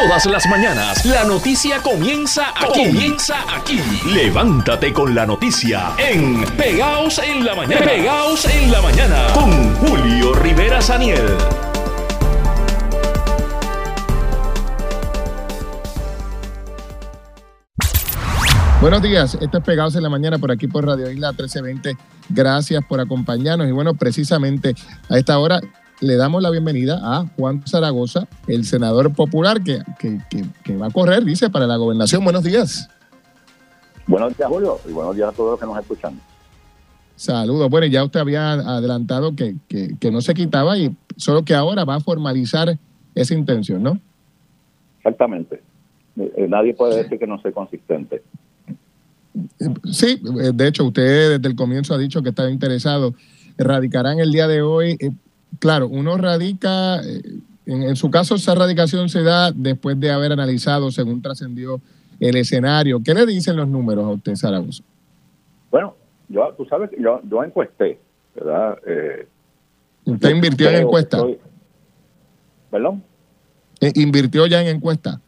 Todas las mañanas la noticia comienza aquí. Comienza aquí. Levántate con la noticia en Pegaos en la mañana. Pegaos en la mañana con Julio Rivera Saniel. Buenos días, esto es Pegados en la Mañana por aquí por Radio Isla 1320. Gracias por acompañarnos y bueno, precisamente a esta hora le damos la bienvenida a Juan Zaragoza, el senador popular que, que, va a correr, dice, para la gobernación. Buenos días. Buenos días, Julio, y buenos días a todos los que nos escuchan. Saludos. Bueno, ya usted había adelantado que, no se quitaba y solo que ahora va a formalizar esa intención, ¿no? Exactamente. Eh, eh, nadie puede decir que no soy consistente. Sí, eh, de hecho, usted desde el comienzo ha dicho que está interesado. Radicarán el día de hoy claro, uno radica, eh, en, su caso esa radicación se da después de haber analizado, según trascendió el escenario. ¿Qué le dicen los números a usted, Zaragoza? Bueno, yo, tú sabes que yo, yo encuesté, ¿verdad? Eh, ¿Usted invirtió en encuesta? ¿Perdón? Eh, ¿Invirtió ya en encuesta?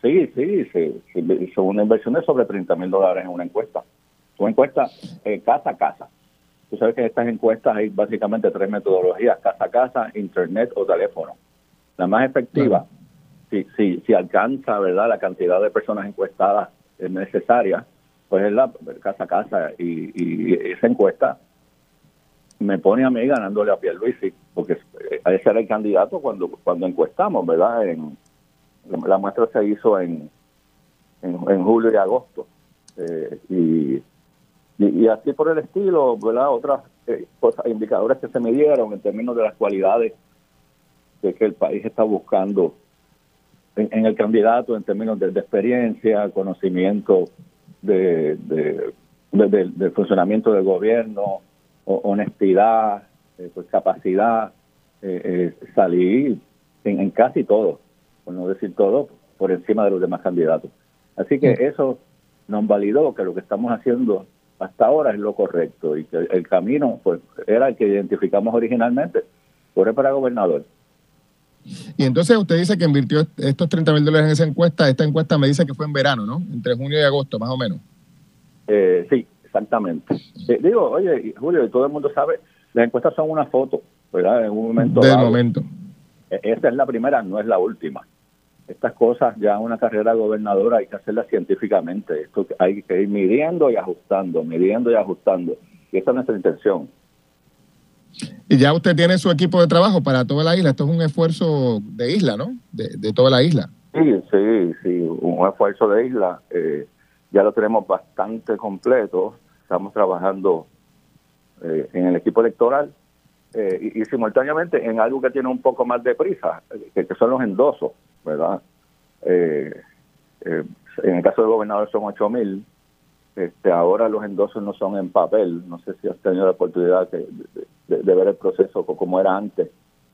Sí, sí, sí, Son una inversión de sobre 30 mil dólares en una encuesta. Una encuesta casa a casa. Tú sabes que en estas encuestas hay básicamente tres metodologías, casa a casa, internet o teléfono. La más efectiva, si, si, si alcanza verdad la cantidad de personas encuestadas necesaria, pues es la casa a casa y, esa encuesta me pone a mí ganándole a Pierluisi, porque ese era el candidato cuando cuando encuestamos, ¿verdad? En, la muestra se hizo en, en, julio y agosto. Eh, y y, así por el estilo, ¿verdad? Otras eh, cosas, indicadores que se midieron en términos de las cualidades de que el país está buscando en, el candidato, en términos de, experiencia, conocimiento de, del funcionamiento del gobierno, honestidad, eh, pues capacidad, eh, salir en, casi todo, por no decir todo, por encima de los demás candidatos. Así que eso nos validó que lo que estamos haciendo hasta ahora es lo correcto y que el camino pues era el que identificamos originalmente, fue para gobernador. Y entonces usted dice que invirtió estos 30 mil dólares en esa encuesta, esta encuesta me dice que fue en verano, ¿no? Entre junio y agosto, más o menos. Eh, sí, exactamente. Eh, digo, oye, Julio, todo el mundo sabe, las encuestas son una foto, ¿verdad? En un momento. De momento. E, esa es la primera, no es la última estas cosas ya una carrera gobernadora hay que hacerla científicamente. Esto hay que ir midiendo y ajustando, midiendo y ajustando. Y esa es nuestra intención. Y ya usted tiene su equipo de trabajo para toda la isla. Esto es un esfuerzo de isla, ¿no? De, toda la isla. Sí, sí, sí, un esfuerzo de isla. Eh, ya lo tenemos bastante completo. Estamos trabajando eh, en el equipo electoral eh, y, simultáneamente en algo que tiene un poco más de prisa, que son los endosos. ¿Verdad? Eh, eh, en el caso del gobernador son 8 mil. Este, ahora los endosos no son en papel. No sé si has tenido la oportunidad de, ver el proceso como era antes.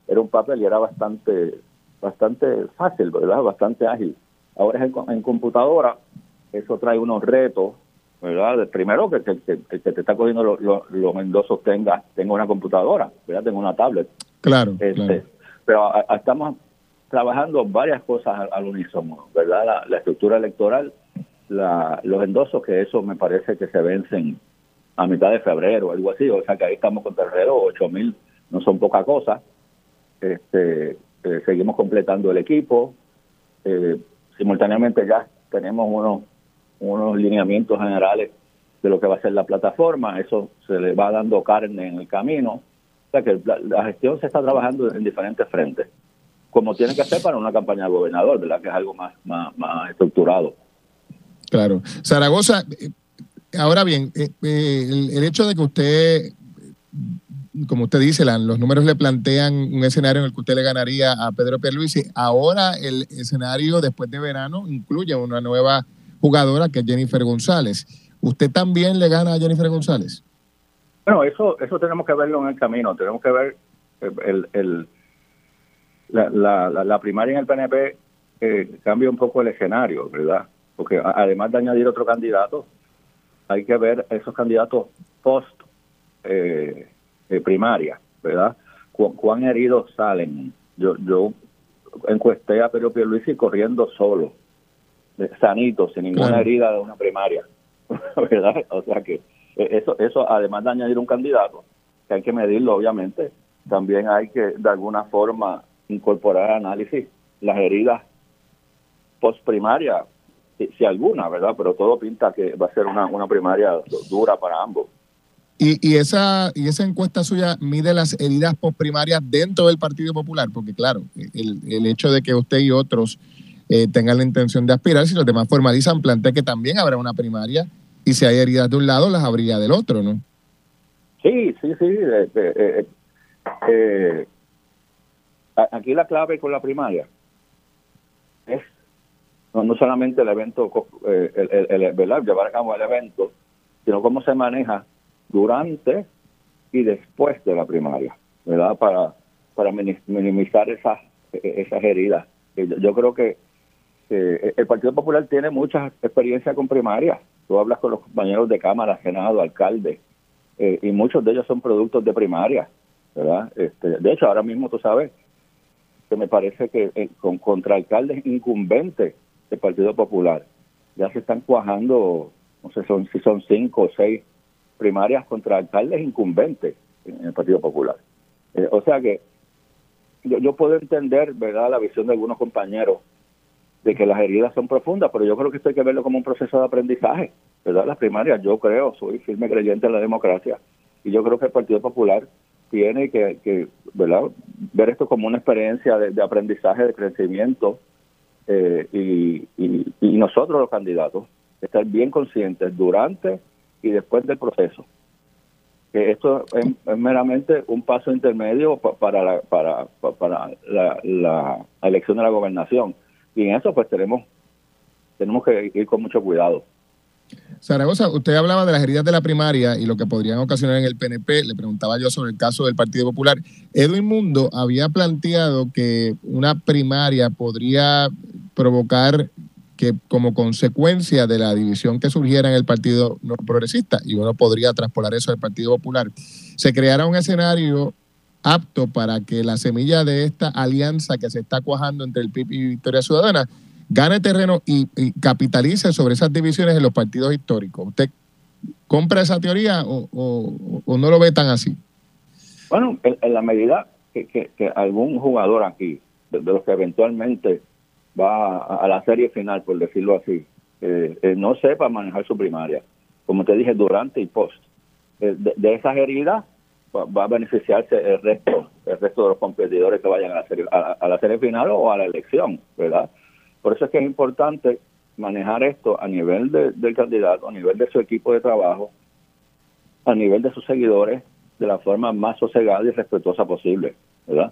Era un papel y era bastante bastante fácil, ¿verdad? Bastante ágil. Ahora es en, computadora. Eso trae unos retos, ¿verdad? Primero que, que, que, te está cogiendo los endosos tenga, tenga una computadora, ¿verdad? Tenga una tablet. Claro. Este, pero estamos trabajando varias cosas al, unísono, ¿verdad? La, estructura electoral, los endosos, que eso me parece que se vencen a mitad de febrero, algo así, o sea que ahí estamos con terrero, 8 mil no son poca cosa. Este, eh, seguimos completando el equipo, eh, simultáneamente ya tenemos unos, unos lineamientos generales de lo que va a ser la plataforma, eso se le va dando carne en el camino, o sea que la gestión se está trabajando en diferentes frentes como tiene que ser para una campaña de gobernador, ¿verdad? Que es algo más, más, estructurado. Claro. Zaragoza, eh, ahora bien, eh, eh, el, hecho de que usted, como usted dice, los números le plantean un escenario en el que usted le ganaría a Pedro Pierluisi, ahora el escenario después de verano incluye una nueva jugadora que es Jennifer González. ¿Usted también le gana a Jennifer González? Bueno, eso, eso tenemos que verlo en el camino, tenemos que ver el la, la, primaria en el PNP eh, cambia un poco el escenario, ¿verdad? Porque además de añadir otro candidato, hay que ver esos candidatos post eh, primaria, ¿verdad? cuán heridos salen. Yo, yo encuesté a Pedro Pierluisi corriendo solo, sanito, sin ninguna herida de una primaria, ¿verdad? O sea que eh, eso, eso además de añadir un candidato, que hay que medirlo obviamente, también hay que de alguna forma incorporar análisis las heridas post primaria, si, alguna, ¿verdad? Pero todo pinta que va a ser una, una primaria dura para ambos. Y, y, esa, y esa encuesta suya mide las heridas postprimarias dentro del Partido Popular, porque claro, el, el hecho de que usted y otros eh, tengan la intención de aspirar, si los demás formalizan, plantea que también habrá una primaria y si hay heridas de un lado, las habría del otro, ¿no? Sí, sí, sí. Eh, eh, aquí la clave con la primaria es no, solamente el evento, el, el, llevar a cabo el evento, sino cómo se maneja durante y después de la primaria, ¿verdad? Para, para minimizar esas, esas heridas. Yo creo que el Partido Popular tiene mucha experiencia con primarias. Tú hablas con los compañeros de Cámara, Senado, alcalde, eh, y muchos de ellos son productos de primaria, ¿verdad? Este, de hecho, ahora mismo tú sabes que me parece que eh, con contra alcaldes incumbentes del Partido Popular ya se están cuajando, no sé son, si son cinco o seis primarias contra alcaldes incumbentes en el Partido Popular. Eh, o sea que yo, yo puedo entender, ¿verdad?, la visión de algunos compañeros de que las heridas son profundas, pero yo creo que esto hay que verlo como un proceso de aprendizaje, ¿verdad? Las primarias, yo creo, soy firme creyente en la democracia y yo creo que el Partido Popular tiene que, que ¿verdad? ver esto como una experiencia de, aprendizaje, de crecimiento eh, y, y, nosotros los candidatos estar bien conscientes durante y después del proceso. Que esto es, meramente un paso intermedio para la, para, para la, la elección de la gobernación y en eso pues tenemos, tenemos que ir con mucho cuidado. Zaragoza, usted hablaba de las heridas de la primaria y lo que podrían ocasionar en el PNP. Le preguntaba yo sobre el caso del Partido Popular. Edwin Mundo había planteado que una primaria podría provocar que como consecuencia de la división que surgiera en el Partido progresista, y uno podría traspolar eso al Partido Popular, se creara un escenario apto para que la semilla de esta alianza que se está cuajando entre el PIB y Victoria Ciudadana gane terreno y, capitalice sobre esas divisiones en los partidos históricos. ¿Usted compra esa teoría o, no lo ve tan así? Bueno, en, la medida que, algún jugador aquí, de, los que eventualmente va a, la serie final, por decirlo así, eh, eh, no sepa manejar su primaria, como te dije, durante y post, eh, de esas heridas va a beneficiarse el resto el resto de los competidores que vayan a la serie, a, la serie final o a la elección, ¿verdad? Por eso es que es importante manejar esto a nivel del candidato, a nivel de su equipo de trabajo, a nivel de sus seguidores, de la forma más sosegada y respetuosa posible, ¿verdad?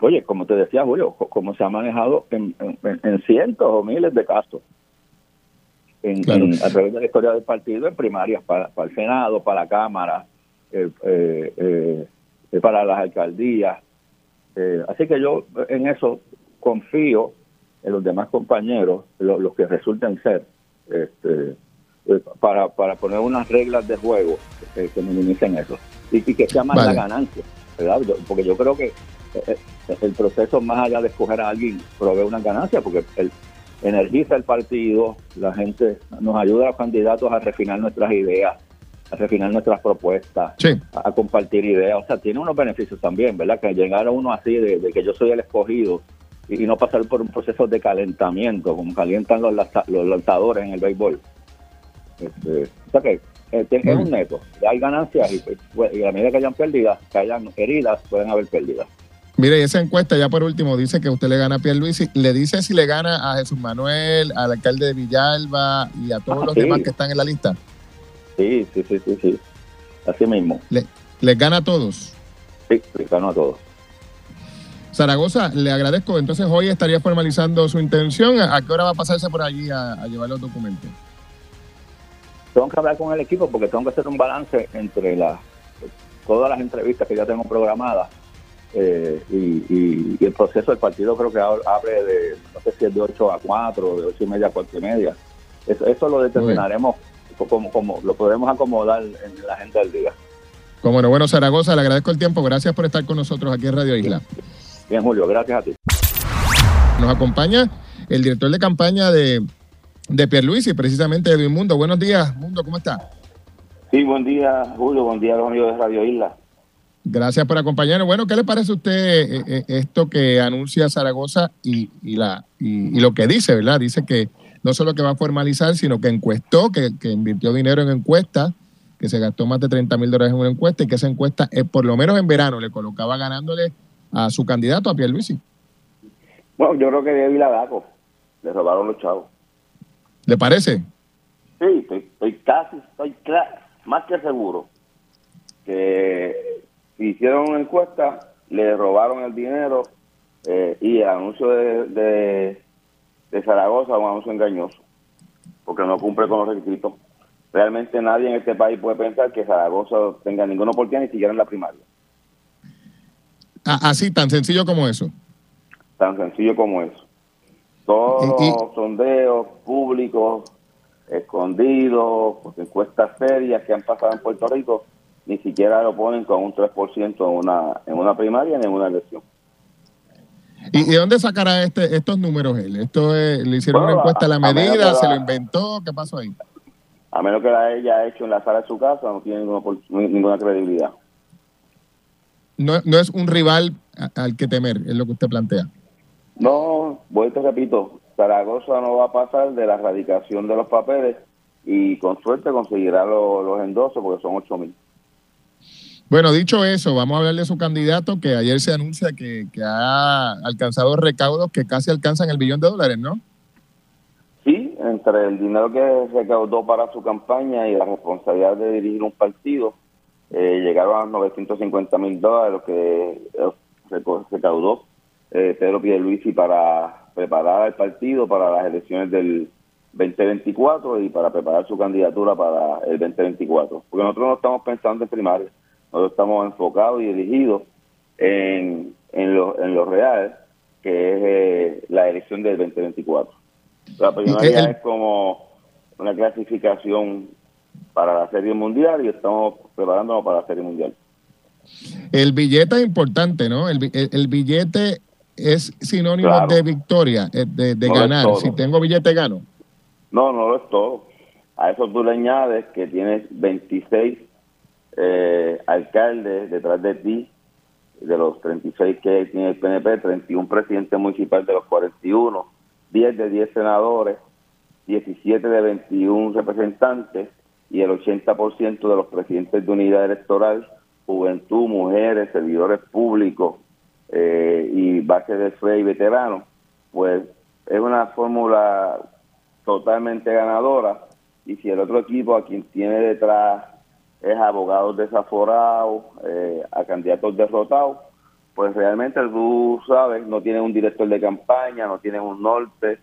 Oye, como te decía Julio, como se ha manejado en, cientos o miles de casos en, a través de la historia del partido, en primarias para el Senado, para la Cámara, eh, eh, eh, para las alcaldías. Así que yo en eso confío en los demás compañeros, los que resulten ser, este, para, para poner unas reglas de juego que minimicen eso y, que sea más la ganancia, ¿verdad? Porque yo creo que el proceso más allá de escoger a alguien provee una ganancia porque el, energiza el partido, la gente nos ayuda a los candidatos a refinar nuestras ideas, a refinar nuestras propuestas, a, compartir ideas. O sea, tiene unos beneficios también, ¿verdad? Que llegar a uno así de, que yo soy el escogido y, no pasar por un proceso de calentamiento, como calientan los, los lanzadores en el béisbol. Este, o sea que eh, es un neto. Hay ganancias pues, y, a medida que hayan pérdidas, que hayan heridas, pueden haber pérdidas. Mire, esa encuesta ya por último dice que usted le gana a Pierluisi. ¿Le dice si le gana a Jesús Manuel, al alcalde de Villalba y a todos ah, los demás que están en la lista? Sí, sí, sí, sí, sí. Así mismo. ¿Le, ¿Les gana a todos? Sí, les gano a todos. Zaragoza, le agradezco. Entonces hoy estaría formalizando su intención. ¿A qué hora va a pasarse por allí a, llevar los documentos? Tengo que hablar con el equipo porque tengo que hacer un balance entre las todas las entrevistas que ya tengo programadas eh, y, el proceso del partido creo que abre de, no sé si es de 8 a 4, de 8 y media a 4 y media. Eso, eso lo determinaremos como, como lo podemos acomodar en la agenda del día. Como no, bueno, Zaragoza, le agradezco el tiempo. Gracias por estar con nosotros aquí en Radio Isla. Bien, Julio, gracias a ti. Nos acompaña el director de campaña de, de Pierluisi, precisamente de Mundo. Buenos días, Mundo, ¿cómo está? Sí, buen día, Julio, buen día a los amigos de Radio Isla. Gracias por acompañarnos. Bueno, ¿qué le parece a usted eh, eh, esto que anuncia Zaragoza y, la, y, lo que dice, verdad? Dice que no solo que va a formalizar, sino que encuestó, que, invirtió dinero en encuestas, que se gastó más de 30 mil dólares en una encuesta y que esa encuesta, eh, por lo menos en verano, le colocaba ganándole a su candidato, a Pierluisi. Bueno, yo creo que de Viladaco le robaron los chavos. ¿Le parece? Sí, estoy, casi, estoy más que seguro que hicieron una encuesta, le robaron el dinero eh, y el anuncio de, de, Zaragoza un anuncio engañoso, porque no cumple con los requisitos. Realmente nadie en este país puede pensar que Zaragoza tenga ninguna oportunidad ni siquiera en la primaria. Así, tan sencillo como eso. Tan sencillo como eso. Todos los sondeos públicos, escondidos, pues, encuestas serias que han pasado en Puerto Rico, ni siquiera lo ponen con un 3% en una, en una primaria ni en una elección. ¿Y de dónde sacará este, estos números él? ¿Esto le hicieron una encuesta a la medida? ¿Se lo inventó? ¿Qué pasó ahí? A menos que la haya hecho en la sala de su casa, no tiene ninguna, credibilidad. No, no es un rival al que temer, es lo que usted plantea. No, voy te repito, Zaragoza no va a pasar de la erradicación de los papeles y con suerte conseguirá los, los endosos porque son 8 mil. Bueno, dicho eso, vamos a hablar de su candidato que ayer se anuncia que, ha alcanzado recaudos que casi alcanzan el billón de dólares, ¿no? Sí, entre el dinero que recaudó para su campaña y la responsabilidad de dirigir un partido, eh, llegaron a 950 mil dólares, lo que eh, recaudó eh, Pedro Pierluisi para preparar el partido para las elecciones del 2024 y para preparar su candidatura para el 2024. Porque nosotros no estamos pensando en primaria nosotros estamos enfocados y dirigidos en, en, lo, en lo real, que es eh, la elección del 2024. La primaria es como una clasificación para la Serie Mundial y estamos preparándonos para la Serie Mundial. El billete es importante, ¿no? El, el, billete es sinónimo de victoria, eh, de, de ganar. Si tengo billete, gano. No, no lo es todo. A eso tú le añades que tienes 26 eh, alcaldes detrás de ti, de los 36 que tiene el PNP, 31 presidentes municipales de los 41, 10 de 10 senadores, 17 de 21 representantes y el 80% de los presidentes de unidad electoral, juventud, mujeres, servidores públicos eh, y base de fe y veteranos, pues es una fórmula totalmente ganadora. Y si el otro equipo a quien tiene detrás es abogados desaforados, eh, a candidatos derrotados, pues realmente tú sabes, no tienen un director de campaña, no tienen un norte,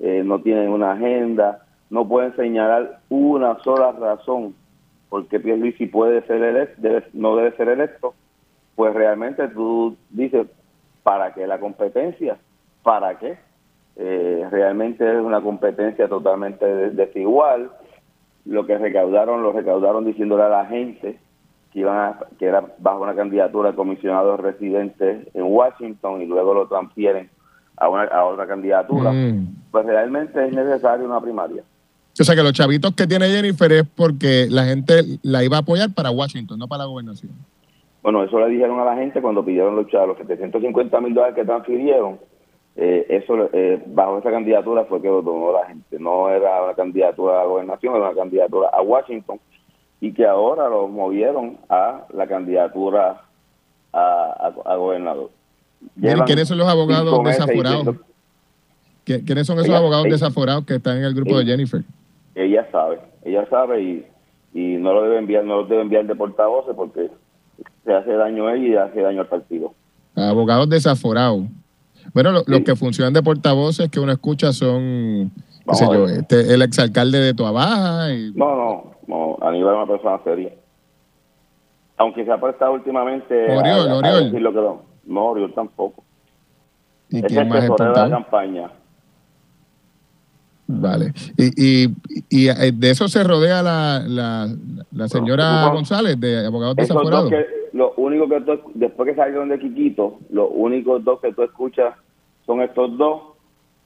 eh, no tienen una agenda, no pueden señalar una sola razón porque Pierluisi puede ser electo, no debe ser electo, pues realmente tú dices, ¿para qué la competencia? ¿Para qué? Eh, realmente es una competencia totalmente desigual lo que recaudaron, lo recaudaron diciéndole a la gente que iban que era bajo una candidatura de comisionado residente en Washington y luego lo transfieren a, una, a otra candidatura, mm. pues realmente es necesaria una primaria. O sea que los chavitos que tiene Jennifer es porque la gente la iba a apoyar para Washington, no para la gobernación. Bueno, eso le dijeron a la gente cuando pidieron los, los 750 mil dólares que transfirieron eh, eso eh, bajo esa candidatura fue que lo tomó la gente no era una candidatura a la gobernación era una candidatura a Washington y que ahora lo movieron a la candidatura a, a, gobernador ¿quiénes son los abogados desaforados? ¿quiénes son esos abogados desaforados que están en el grupo de Jennifer? Ella sabe ella sabe y, y no lo debe enviar no lo debe enviar de portavoces porque se hace daño a ella y hace daño al partido abogados desaforados bueno, los que funcionan de portavoces que uno escucha son, qué sé yo, este, el exalcalde de Tuabaja. Y... No, no, no, Aníbal es una persona seria. Aunque se ha prestado últimamente Oriol, a, Oriol. decir lo que no. No, Oriol tampoco. ¿Y es quién más es de la campaña. Vale. Y, y, y, eh, de eso se rodea la, la, la señora González, de abogados desaforados lo único que tú, después que salieron de Quiquito, los únicos dos que tú escuchas son estos dos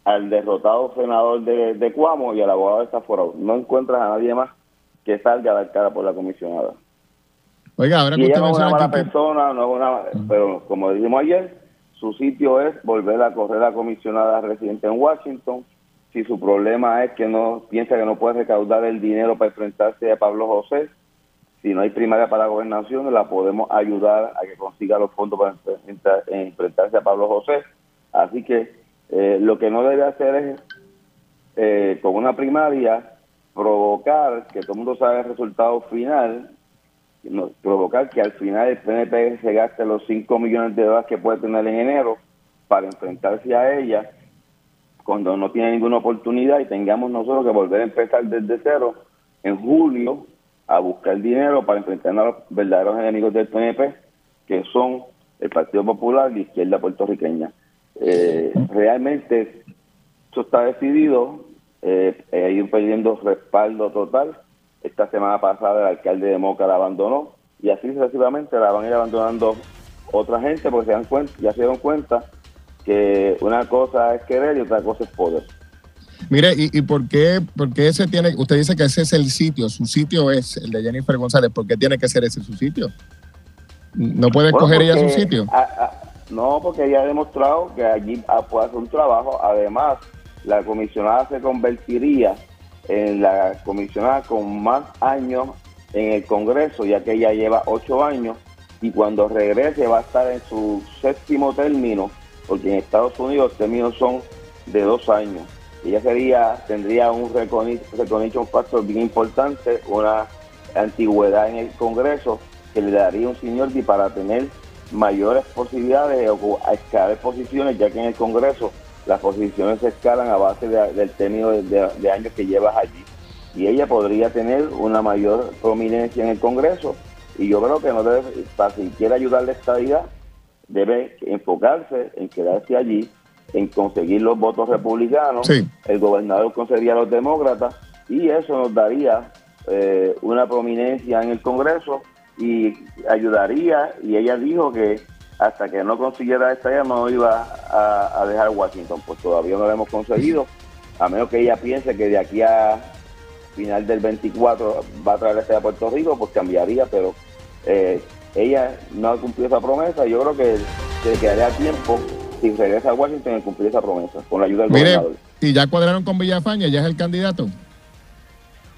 al derrotado senador de, de Cuamo y al abogado de Estaforado. No encuentras a nadie más que salga a dar cara por la comisionada. Oiga, ahora que usted no es una mala que- persona, no es una, pero como dijimos ayer, su sitio es volver a correr a comisionada residente en Washington. Si su problema es que no piensa que no puede recaudar el dinero para enfrentarse a Pablo José, si no hay primaria para la gobernación, la podemos ayudar a que consiga los fondos para enfrentar- enfrentarse a Pablo José. Así que eh, lo que no debe hacer es, eh, con una primaria, provocar que todo el mundo sabe el resultado final, provocar que al final el PNP se gaste los 5 millones de dólares que puede tener en enero para enfrentarse a ella cuando no tiene ninguna oportunidad y tengamos nosotros que volver a empezar desde cero en julio a buscar dinero para enfrentarnos a los verdaderos enemigos del PNP, que son el Partido Popular y la izquierda puertorriqueña. Eh, realmente eso está decidido, eh, eh, ir perdiendo respaldo total. Esta semana pasada el alcalde de Moca la abandonó y así sucesivamente la van a ir abandonando otra gente porque se dan cuenta, ya se dieron cuenta que una cosa es querer y otra cosa es poder. Mire, ¿y, y por, qué, por qué ese tiene, usted dice que ese es el sitio, su sitio es el de Jennifer González, ¿por qué tiene que ser ese su sitio? ¿No puede Bueno, escoger ella su sitio? a- a- no, porque ella ha demostrado que allí puede hacer un trabajo. Además, la comisionada se convertiría en la comisionada con más años en el Congreso, ya que ella lleva ocho años y cuando regrese va a estar en su séptimo término, porque en Estados Unidos los términos son de dos años. Ella sería tendría un recogni- recognition factor bien importante, una antigüedad en el Congreso que le daría un seniority para tener mayores posibilidades de escalar posiciones, ya que en el Congreso las posiciones se escalan a base de- del término de, años que llevas allí. Y ella podría tener una mayor prominencia en el Congreso. Y yo creo que no debe, para si quiere ayudarle a esta vida, debe enfocarse en quedarse allí, en conseguir los votos republicanos. Sí. El gobernador conseguiría a los demócratas y eso nos daría eh, una prominencia en el Congreso y ayudaría. Y ella dijo que hasta que no consiguiera esta ella no iba a, a dejar Washington. Pues todavía no lo hemos conseguido, a menos que ella piense que de aquí a final del 24 va a traer este a Puerto Rico, pues cambiaría, pero eh, ella no ha cumplido esa promesa y yo creo que se quedaría tiempo si regresa a Washington en cumplir esa promesa, con la ayuda del Mire, gobernador. y ya cuadraron con Villafaña, ya es el candidato.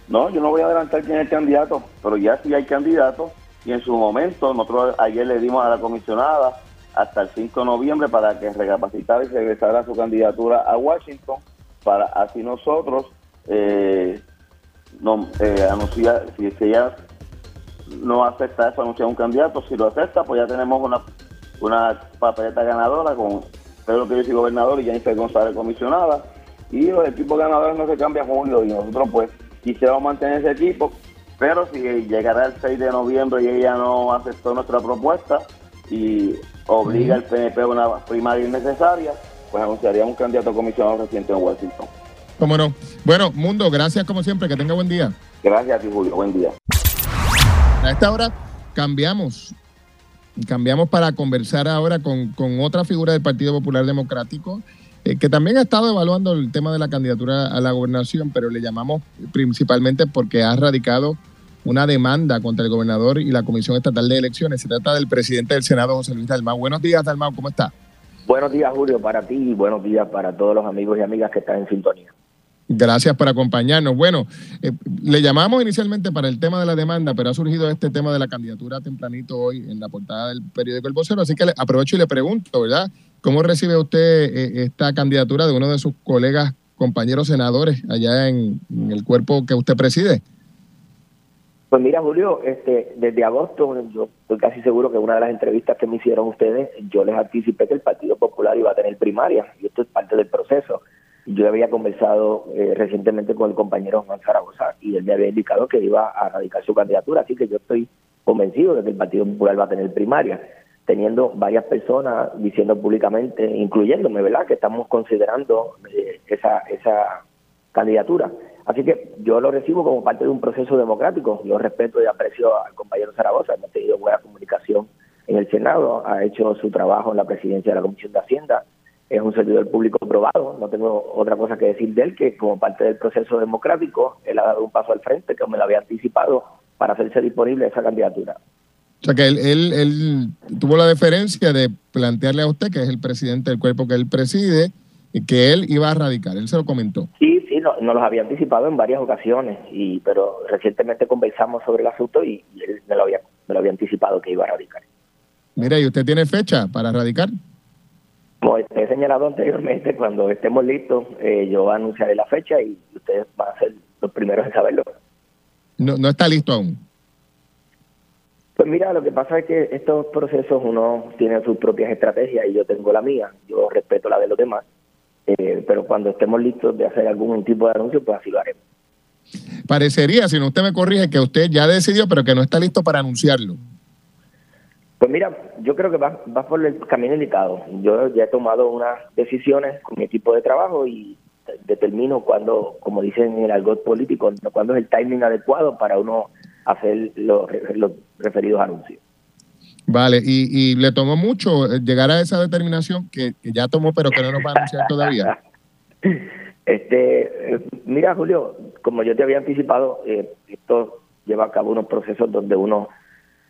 No, yo no voy a adelantar quién es el candidato, pero ya sí hay candidato y en su momento nosotros ayer le dimos a la comisionada hasta el 5 de noviembre para que recapacitara y regresara su candidatura a Washington para así nosotros eh, no, eh, anunciar, si, si ella no acepta eso, anunciar un candidato, si lo acepta, pues ya tenemos una, una papeleta ganadora con Pedro y gobernador y Jennifer González comisionada y los equipos ganadores no se cambian julio y nosotros pues quisiéramos mantener ese equipo, pero si llegara el 6 de noviembre y ella no aceptó nuestra propuesta y obliga al PNP a una primaria innecesaria, pues anunciaría un candidato comisionado reciente en Washington. ¿Cómo no? Bueno, Mundo, gracias como siempre, que tenga buen día. Gracias a ti, Julio. Buen día. A esta hora cambiamos. Cambiamos para conversar ahora con, otra figura del Partido Popular Democrático, eh, que también ha estado evaluando el tema de la candidatura a la gobernación, pero le llamamos principalmente porque ha radicado una demanda contra el gobernador y la Comisión Estatal de Elecciones. Se trata del presidente del Senado, José Luis Dalmau. Buenos días, Dalmau, ¿cómo está? Buenos días, Julio, para ti y buenos días para todos los amigos y amigas que están en sintonía. Gracias por acompañarnos. Bueno, eh, le llamamos inicialmente para el tema de la demanda, pero ha surgido este tema de la candidatura tempranito hoy en la portada del periódico El Vocero, así que le aprovecho y le pregunto, ¿verdad? ¿Cómo recibe usted eh, esta candidatura de uno de sus colegas, compañeros senadores allá en, en el cuerpo que usted preside? Pues mira, Julio, este, desde agosto, yo estoy casi seguro que una de las entrevistas que me hicieron ustedes, yo les anticipé que el Partido Popular iba a tener primaria, y esto es parte del proceso. Yo había conversado eh, recientemente con el compañero Juan Zaragoza y él me había indicado que iba a radicar su candidatura, así que yo estoy convencido de que el Partido Popular va a tener primaria, teniendo varias personas diciendo públicamente, incluyéndome, ¿verdad?, que estamos considerando eh, esa, esa candidatura. Así que yo lo recibo como parte de un proceso democrático. Yo respeto y aprecio al compañero Zaragoza, hemos tenido buena comunicación en el Senado, ha hecho su trabajo en la presidencia de la Comisión de Hacienda es un servidor público probado, no tengo otra cosa que decir de él, que como parte del proceso democrático, él ha dado un paso al frente, que me lo había anticipado, para hacerse disponible esa candidatura. O sea que él, él, él tuvo la deferencia de plantearle a usted, que es el presidente del cuerpo que él preside, que él iba a radicar, él se lo comentó. Sí, sí, nos no los había anticipado en varias ocasiones, y pero recientemente conversamos sobre el asunto y, él me lo, había, me lo había anticipado que iba a radicar. Mira, ¿y usted tiene fecha para radicar? Como he señalado anteriormente, cuando estemos listos, eh, yo anunciaré la fecha y ustedes van a ser los primeros en saberlo. No, no está listo aún. Pues mira, lo que pasa es que estos procesos uno tiene sus propias estrategias y yo tengo la mía. Yo respeto la de los demás. Eh, pero cuando estemos listos de hacer algún tipo de anuncio, pues así lo haremos. Parecería, si no usted me corrige, que usted ya decidió, pero que no está listo para anunciarlo. Pues mira, yo creo que va, va por el camino indicado. Yo ya he tomado unas decisiones con mi equipo de trabajo y determino cuando, como dicen en el argot político, cuándo es el timing adecuado para uno hacer los, los referidos anuncios. Vale, y, y, le tomó mucho llegar a esa determinación que, que, ya tomó, pero que no nos va a anunciar todavía. Este, mira, Julio, como yo te había anticipado, eh, esto lleva a cabo unos procesos donde uno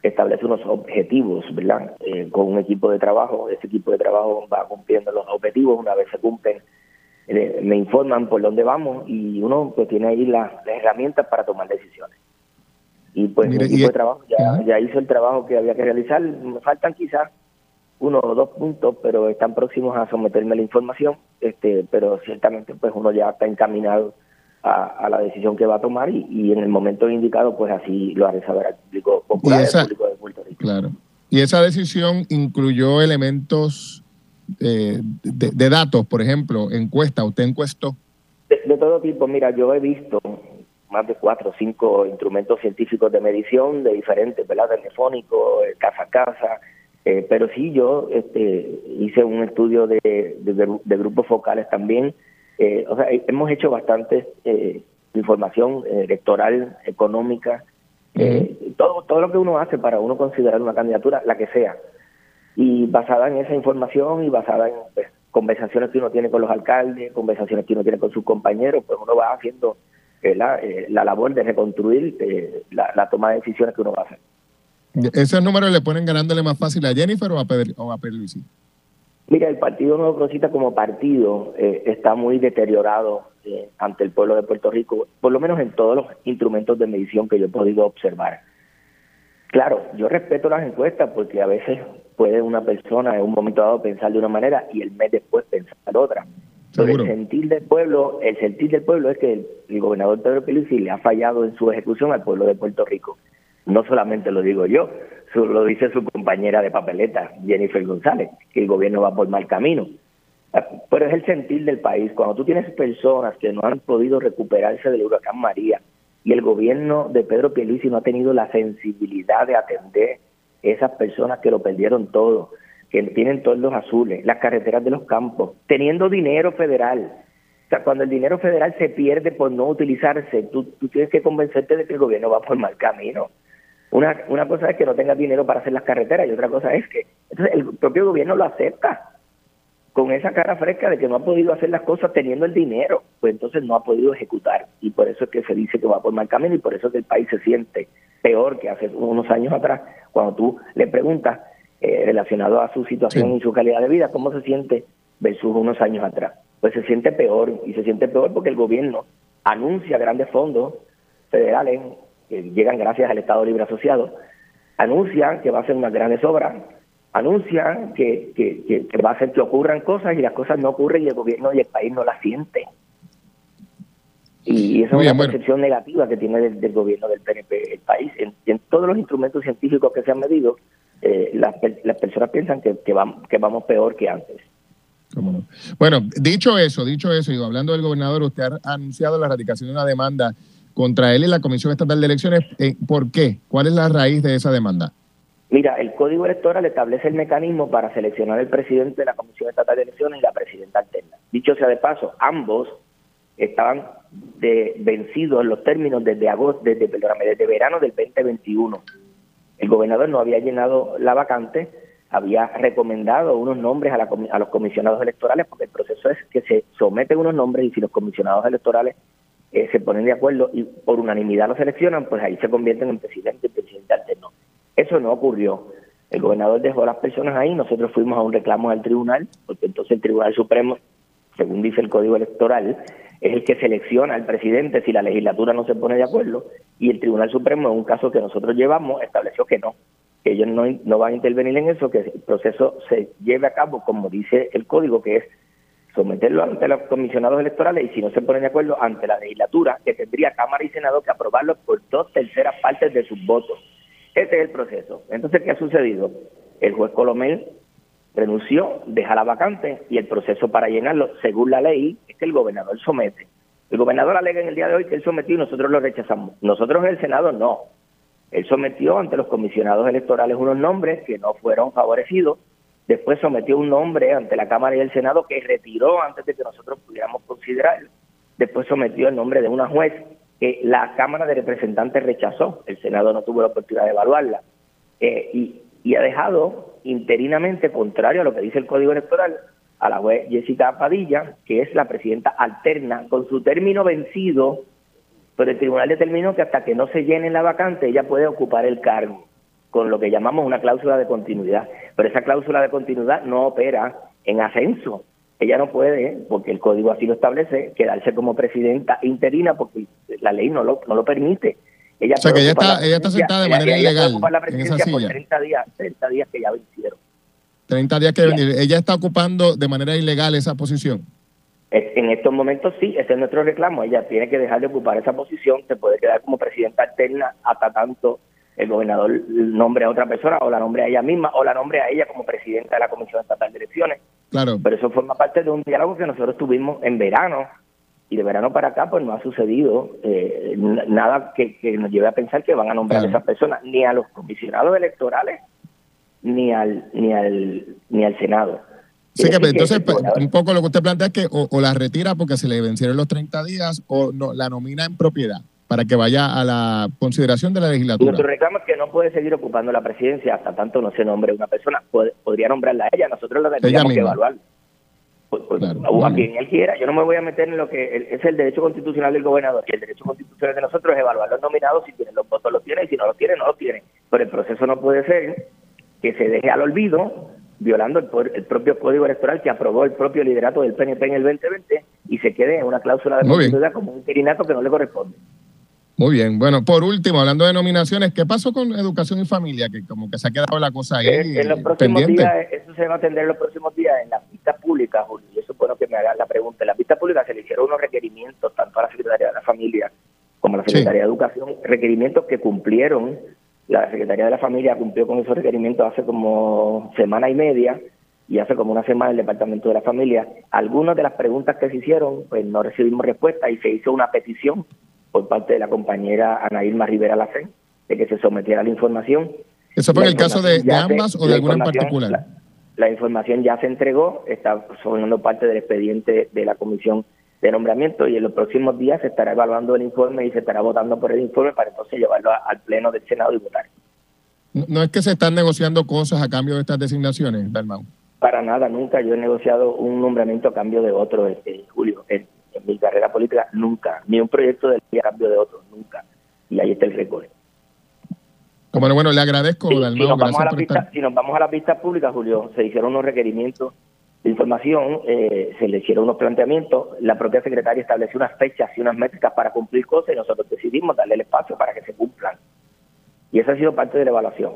establece unos objetivos, ¿verdad? Eh, con un equipo de trabajo, ese equipo de trabajo va cumpliendo los objetivos, una vez se cumplen, eh, me informan por dónde vamos y uno pues tiene ahí las, herramientas para tomar decisiones. Y pues mi equipo de trabajo ya, ya hizo el trabajo que había que realizar, me faltan quizás uno o dos puntos, pero están próximos a someterme la información, este, pero ciertamente pues uno ya está encaminado a, la decisión que va a tomar y, en el momento indicado pues así lo haré saber al público popular, al público de Puerto Rico. Claro. Y esa decisión incluyó elementos eh, de, datos, por ejemplo, encuesta, ¿usted encuestó? De, todo tipo, mira, yo he visto más de cuatro o cinco instrumentos científicos de medición de diferentes, ¿verdad? Telefónico, eh, casa a casa, eh, pero sí yo este, hice un estudio de, de grupos focales también, eh, o sea, hemos hecho bastante eh, información eh, electoral, económica, todo, todo lo que uno hace para uno considerar una candidatura, la que sea. Y basada en esa información y basada en pues, conversaciones que uno tiene con los alcaldes, conversaciones que uno tiene con sus compañeros, pues uno va haciendo la, la, labor de reconstruir la, toma de decisiones que uno va a hacer. ¿Esos números le ponen ganándole más fácil a Jennifer o a Pedro, o a Pedro Luisín? Mira, el Partido Nuevo Progresista como partido eh, está muy deteriorado eh, ante el pueblo de Puerto Rico, por lo menos en todos los instrumentos de medición que yo he podido observar. Claro, yo respeto las encuestas porque a veces puede una persona en un momento dado pensar de una manera y el mes después pensar otra. Pero el sentir del pueblo, el sentir del pueblo es que el, gobernador Pedro Pelici le ha fallado en su ejecución al pueblo de Puerto Rico. No solamente lo digo yo, lo dice su compañera de papeleta, Jennifer González, que el gobierno va por mal camino. Pero es el sentir del país. Cuando tú tienes personas que no han podido recuperarse del huracán María y el gobierno de Pedro Pierluisi no ha tenido la sensibilidad de atender esas personas que lo perdieron todo, que tienen todos los azules, las carreteras de los campos, teniendo dinero federal. O sea, cuando el dinero federal se pierde por no utilizarse, tú tienes que convencerte de que el gobierno va por mal camino. Una, una cosa es que no tenga dinero para hacer las carreteras y otra cosa es que entonces el propio gobierno lo acepta con esa cara fresca de que no ha podido hacer las cosas teniendo el dinero, pues entonces no ha podido ejecutar y por eso es que se dice que va por mal camino y por eso es que el país se siente peor que hace unos años atrás cuando tú le preguntas eh, relacionado a su situación y su calidad de vida, cómo se siente versus unos años atrás. Pues se siente peor y se siente peor porque el gobierno anuncia grandes fondos federales que llegan gracias al Estado Libre Asociado, anuncian que va a hacer unas grandes obras, anuncian que, que, va a hacer que ocurran cosas y las cosas no ocurren y el gobierno y el país no las siente. Y esa es una percepción negativa que tiene del, gobierno del PNP el país. En, todos los instrumentos científicos que se han medido, eh, las, las, personas piensan que, que, vamos, que vamos peor que antes. Bueno, dicho eso, dicho eso, y hablando del gobernador, usted ha anunciado la erradicación de una demanda contra él y la Comisión Estatal de Elecciones. Eh, ¿Por qué? ¿Cuál es la raíz de esa demanda? Mira, el Código Electoral establece el mecanismo para seleccionar el presidente de la Comisión Estatal de Elecciones y la presidenta alterna. Dicho sea de paso, ambos estaban de, vencidos en los términos desde agosto, desde, desde verano del 2021. El gobernador no había llenado la vacante, había recomendado unos nombres a, a, los comisionados electorales, porque el proceso es que se someten unos nombres y si los comisionados electorales eh, se ponen de acuerdo y por unanimidad los seleccionan, pues ahí se convierten en presidente y presidente alterno. Eso no ocurrió. El gobernador dejó a las personas ahí, nosotros fuimos a un reclamo al tribunal, porque entonces el Tribunal Supremo, según dice el Código Electoral, es el que selecciona al presidente si la legislatura no se pone de acuerdo, y el Tribunal Supremo, en un caso que nosotros llevamos, estableció que no, que ellos no, no van a intervenir en eso, que el proceso se lleve a cabo como dice el código, que es someterlo ante los comisionados electorales y si no se ponen de acuerdo ante la legislatura, que tendría Cámara y Senado que aprobarlo por dos terceras partes de sus votos. Ese es el proceso. Entonces, ¿qué ha sucedido? El juez Colomel renunció, deja la vacante y el proceso para llenarlo, según la ley, es que el gobernador somete. El gobernador alega en el día de hoy que él sometió y nosotros lo rechazamos. Nosotros en el Senado no. Él sometió ante los comisionados electorales unos nombres que no fueron favorecidos. Después sometió un nombre ante la Cámara y el Senado que retiró antes de que nosotros pudiéramos considerar. Después sometió el nombre de una juez que la Cámara de Representantes rechazó. El Senado no tuvo la oportunidad de evaluarla. Eh, y, y ha dejado interinamente, contrario a lo que dice el Código Electoral, a la juez Jessica Padilla, que es la presidenta alterna, con su término vencido pero el tribunal determinó que hasta que no se llene la vacante ella puede ocupar el cargo, con lo que llamamos una cláusula de continuidad. Pero esa cláusula de continuidad no opera en ascenso. Ella no puede, porque el código así lo establece, quedarse como presidenta interina porque la ley no lo, no lo permite. Ella o sea que ella está, ella está sentada de manera ilegal en esa silla. Por 30 días, 30 días que ya vencieron. 30 días que venir. Ella está ocupando de manera ilegal esa posición. En estos momentos sí, ese es nuestro reclamo. Ella tiene que dejar de ocupar esa posición, se puede quedar como presidenta alterna hasta tanto el gobernador nombre a otra persona o la nombre a ella misma o la nombre a ella como presidenta de la Comisión Estatal de Elecciones. Claro. Pero eso forma parte de un diálogo que nosotros tuvimos en verano y de verano para acá pues no ha sucedido eh, nada que, nos lleve a pensar que van a nombrar a esas personas ni a los comisionados electorales ni al ni al ni al Senado. Sí, que, entonces pues, un poco lo que usted plantea es que o, la retira porque se le vencieron los 30 días o no, la nomina en propiedad para que vaya a la consideración de la legislatura. Nuestro reclamo es que no puede seguir ocupando la presidencia hasta tanto no se nombre una persona. podría nombrarla a ella, nosotros la tendríamos que evaluar. Pues, pues, a quien él quiera. Yo no me voy a meter en lo que es el derecho constitucional del gobernador. Y el derecho constitucional de nosotros es evaluar los nominados. Si tienen los votos, los tienen. Y si no los tienen, no los tienen. Pero el proceso no puede ser que se deje al olvido violando el, propio código electoral que aprobó el propio liderato del PNP en el 2020 y se quede en una cláusula de como un interinato que no le corresponde. Muy bien. Bueno, por último, hablando de nominaciones, ¿qué pasó con educación y familia? Que como que se ha quedado la cosa ahí. En, los próximos días, eso se va a atender en los próximos días en las vistas públicas, Julio. Y eso es bueno que me hagan la pregunta. En las vistas públicas se le hicieron unos requerimientos, tanto a la Secretaría de la Familia como a la Secretaría de Educación, requerimientos que cumplieron la Secretaría de la Familia cumplió con esos requerimientos hace como semana y media y hace como una semana el Departamento de la Familia. Algunas de las preguntas que se hicieron, pues no recibimos respuesta y se hizo una petición por parte de la compañera Ana Irma Rivera Lacén de que se sometiera la información. ¿Eso fue en el caso de, ambas o de alguna en particular? La, información ya se entregó, está formando parte del expediente de la Comisión de nombramiento y en los próximos días se estará evaluando el informe y se estará votando por el informe para entonces llevarlo al Pleno del Senado y votar. No es que se están negociando cosas a cambio de estas designaciones, Dalmau. Para nada, nunca yo he negociado un nombramiento a cambio de otro, este, Julio. En, mi carrera política, nunca. Ni un proyecto de ley a cambio de otro, nunca. Y ahí está el récord. Bueno, bueno, le agradezco. Si nos, vamos a la si nos vamos a las vistas públicas, Julio, se hicieron unos requerimientos de información, eh, se le hicieron unos planteamientos, la propia secretaria estableció unas fechas y unas métricas para cumplir cosas y nosotros decidimos darle el espacio para que se cumplan. Y esa ha sido parte de la evaluación.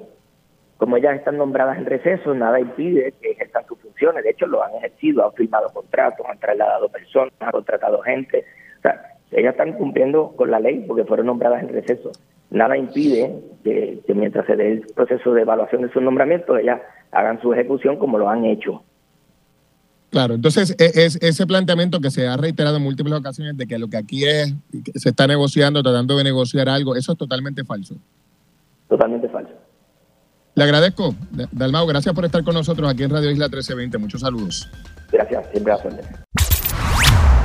Como ellas están nombradas en receso, nada impide que ejerzan sus funciones. De hecho, lo han ejercido, han firmado contratos, han trasladado personas, han contratado gente. O sea, ellas están cumpliendo con la ley porque fueron nombradas en receso. Nada impide que, que mientras se dé el proceso de evaluación de sus nombramientos, ellas hagan su ejecución como lo han hecho. Claro, entonces e, es, ese planteamiento que se ha reiterado en múltiples ocasiones de que lo que aquí es, se está negociando, tratando de negociar algo, eso es totalmente falso. Totalmente falso. Le agradezco, Dalmao, gracias por estar con nosotros aquí en Radio Isla 1320. Muchos saludos. Gracias, siempre a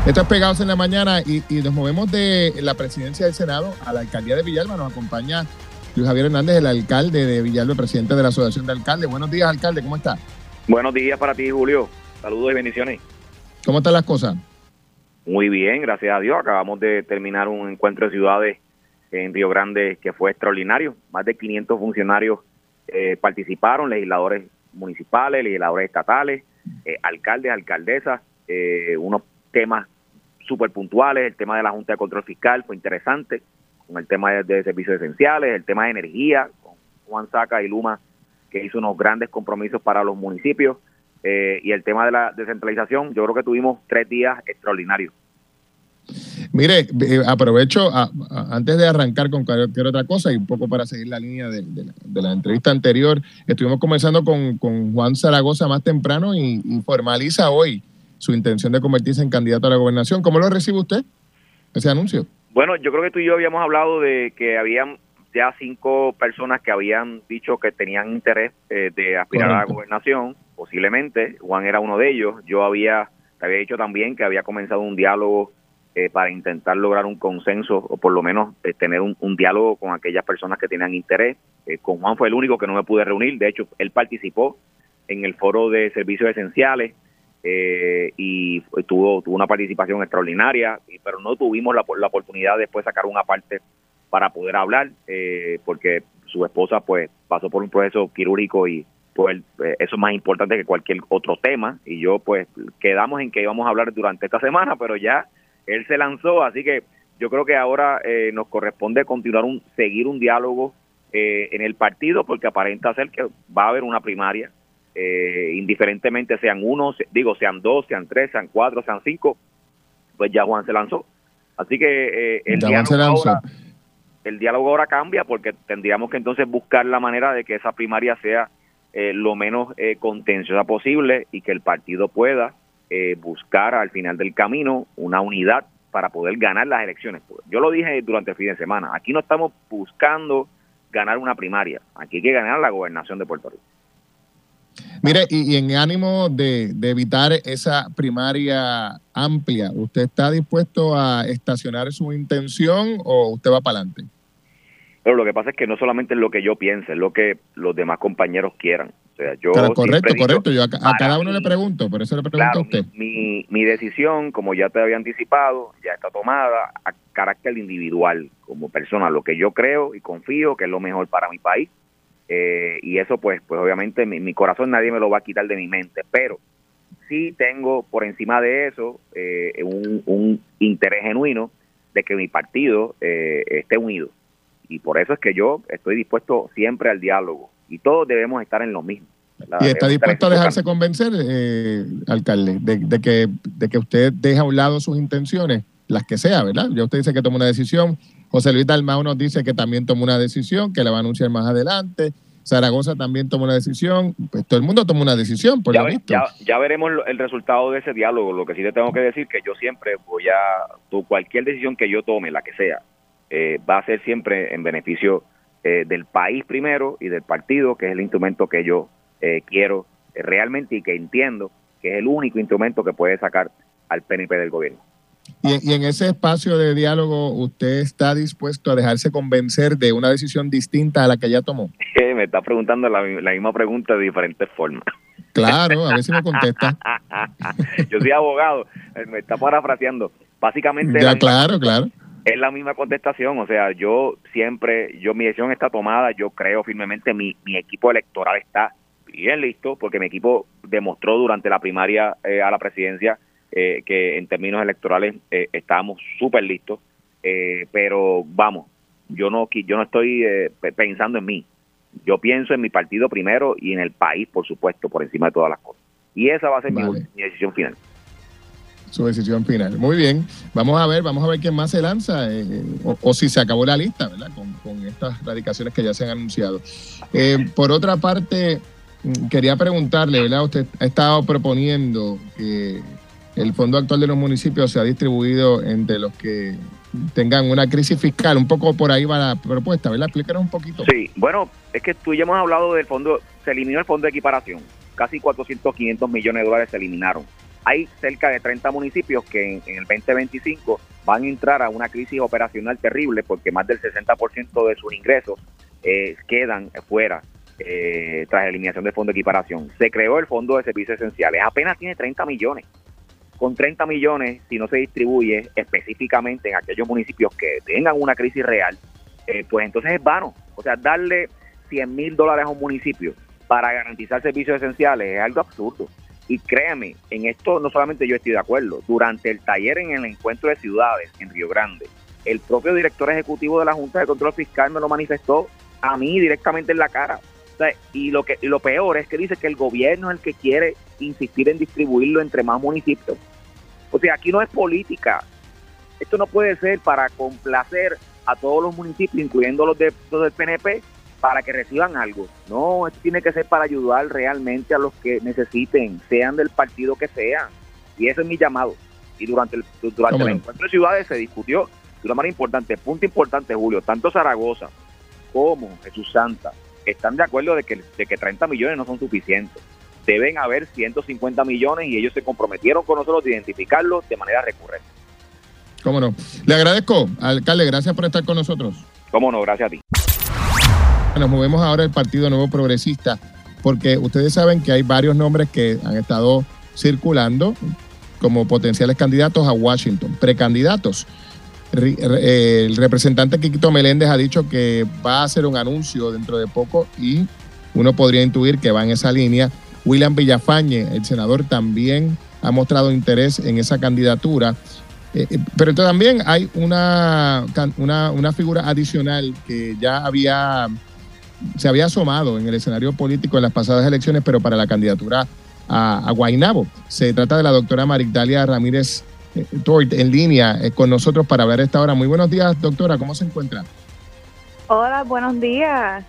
Esto es Pegados en la Mañana y, y, nos movemos de la presidencia del Senado a la alcaldía de Villalba. Nos acompaña Luis Javier Hernández, el alcalde de Villalba, presidente de la Asociación de Alcaldes. Buenos días, alcalde, ¿cómo está? Buenos días para ti, Julio. Saludos y bendiciones. ¿Cómo están las cosas? Muy bien, gracias a Dios. Acabamos de terminar un encuentro de ciudades en Río Grande que fue extraordinario. Más de 500 funcionarios eh, participaron, legisladores municipales, legisladores estatales, eh, alcaldes, alcaldesas, eh, unos temas súper puntuales, el tema de la Junta de Control Fiscal fue interesante, con el tema de, servicios esenciales, el tema de energía, con Juan Saca y Luma, que hizo unos grandes compromisos para los municipios, y el tema de la descentralización, yo creo que tuvimos tres días extraordinarios. Mire, eh, aprovecho antes de arrancar con cualquier otra cosa y un poco para seguir la línea de, la entrevista anterior, estuvimos conversando con, Juan Zaragoza más temprano y, formaliza hoy su intención de convertirse en candidato a la gobernación. ¿Cómo lo recibe usted, ese anuncio? Bueno, yo creo que tú y yo habíamos hablado de que habían ya cinco personas que habían dicho que tenían interés eh, de aspirar a la gobernación, posiblemente. Juan era uno de ellos. Yo había, te había dicho también que había comenzado un diálogo eh, para intentar lograr un consenso o por lo menos eh, tener un, diálogo con aquellas personas que tenían interés. Eh, con Juan fue el único que no me pude reunir, de hecho él participó en el foro de servicios esenciales y tuvo, tuvo una participación extraordinaria, pero no tuvimos la, la oportunidad de después sacar una parte para poder hablar, porque su esposa pues pasó por un proceso quirúrgico y pues eso es más importante que cualquier otro tema y yo pues quedamos en que íbamos a hablar durante esta semana, pero ya él se lanzó, así que yo creo que ahora eh, nos corresponde continuar un seguir un diálogo eh, en el partido porque aparenta ser que va a haber una primaria, eh, indiferentemente sean uno, digo, sean dos, sean tres, sean cuatro, sean cinco, pues ya Juan se lanzó. Así que el, diálogo ahora, el diálogo ahora cambia porque tendríamos que entonces buscar la manera de que esa primaria sea lo menos contenciosa posible y que el partido pueda eh, buscar al final del camino una unidad para poder ganar las elecciones. Yo lo dije durante el fin de semana, aquí no estamos buscando ganar una primaria, aquí hay que ganar la gobernación de Puerto Rico. Mire, y, en ánimo de, evitar esa primaria amplia, ¿usted está dispuesto a estacionar su intención o usted va para adelante? Pero lo que pasa es que no solamente es lo que yo piense, es lo que los demás compañeros quieran yo correcto, correcto. Yo a, cada uno le pregunto, por eso le pregunto a usted. Mi, mi decisión, como ya te había anticipado, ya está tomada a carácter individual, como persona, lo que yo creo y confío que es lo mejor para mi país. Eh, y eso, pues, pues obviamente mi, mi, corazón nadie me lo va a quitar de mi mente, pero sí tengo por encima de eso eh, un, un, interés genuino de que mi partido eh, esté unido. Y por eso es que yo estoy dispuesto siempre al diálogo y todos debemos estar en lo mismo. ¿Y está dispuesto a dejarse convencer, eh, alcalde, de, que, de que usted deja a un lado sus intenciones, las que sea, ¿verdad? Ya usted dice que tomó una decisión, José Luis Dalmau nos dice que también tomó una decisión, que la va a anunciar más adelante, Zaragoza también tomó una decisión, pues todo el mundo tomó una decisión, por ya, lo visto. Ya, veremos el resultado de ese diálogo, lo que sí le tengo que decir que yo siempre voy a, cualquier decisión que yo tome, la que sea, eh, va a ser siempre en beneficio eh, del país primero y del partido, que es el instrumento que yo eh, quiero eh, realmente y que entiendo que es el único instrumento que puede sacar al PNP del gobierno. Y, en ese espacio de diálogo, ¿usted está dispuesto a dejarse convencer de una decisión distinta a la que ya tomó? me está preguntando la, misma pregunta de diferentes formas. Claro, a ver si me contesta. Yo soy abogado, me está parafraseando. Básicamente. Ya, claro, claro es la misma contestación, o sea, yo siempre, yo mi decisión está tomada, yo creo firmemente, mi, mi equipo electoral está bien listo, porque mi equipo demostró durante la primaria eh, a la presidencia eh, que en términos electorales eh, estábamos súper listos, pero vamos, yo no, yo no estoy pensando en mí, yo pienso en mi partido primero y en el país, por supuesto, por encima de todas las cosas. Y esa va a ser mi decisión final su decisión final. Muy bien, vamos a ver, vamos a ver quién más se lanza eh, o, si se acabó la lista, ¿verdad? Con, estas radicaciones que ya se han anunciado. Eh, por otra parte, mm, quería preguntarle, ¿verdad? Usted ha estado proponiendo que el fondo actual de los municipios se ha distribuido entre los que tengan una crisis fiscal. Un poco por ahí va la propuesta, ¿verdad? Explícanos un poquito. Sí, bueno, es que tú ya hemos hablado del fondo, se eliminó el fondo de equiparación. Casi 400, 500 millones de dólares se eliminaron hay cerca de 30 municipios que en, el 2025 van a entrar a una crisis operacional terrible porque más del 60% de sus ingresos eh, quedan fuera eh, tras eliminación del fondo de equiparación. Se creó el fondo de servicios esenciales, apenas tiene 30 millones. Con 30 millones, si no se distribuye específicamente en aquellos municipios que tengan una crisis real, eh, pues entonces es vano. O sea, darle 100 mil dólares a un municipio para garantizar servicios esenciales es algo absurdo. Y créeme, en esto no solamente yo estoy de acuerdo, durante el taller en el encuentro de ciudades en Río Grande, el propio director ejecutivo de la Junta de Control Fiscal me lo manifestó a mí directamente en la cara. y lo que lo peor es que dice que el gobierno es el que quiere insistir en distribuirlo entre más municipios. O sea, aquí no es política. Esto no puede ser para complacer a todos los municipios, incluyendo los, de, los del PNP, para que reciban algo. No, esto tiene que ser para ayudar realmente a los que necesiten, sean del partido que sean. Y ese es mi llamado. Y durante el, durante el encuentro de ciudades se discutió de una manera importante, punto importante, Julio, tanto Zaragoza como Jesús Santa están de acuerdo de que, de que 30 millones no son suficientes. Deben haber 150 millones y ellos se comprometieron con nosotros de identificarlos de manera recurrente. Cómo no. Le agradezco, alcalde, gracias por estar con nosotros. Cómo no, gracias a ti. Nos movemos ahora al Partido Nuevo Progresista, porque ustedes saben que hay varios nombres que han estado circulando como potenciales candidatos a Washington, precandidatos. El representante Quiquito Meléndez ha dicho que va a hacer un anuncio dentro de poco y uno podría intuir que va en esa línea. William Villafañe, el senador, también ha mostrado interés en esa candidatura. Eh, eh, pero también hay una, una, una, figura adicional que ya había, se había asomado en el escenario político en las pasadas elecciones, pero para la candidatura a, a Guainabo. Se trata de la doctora Marigdalia Ramírez eh, Tort en línea con nosotros para ver esta hora. Muy buenos días, doctora, ¿cómo se encuentra? Hola, buenos días.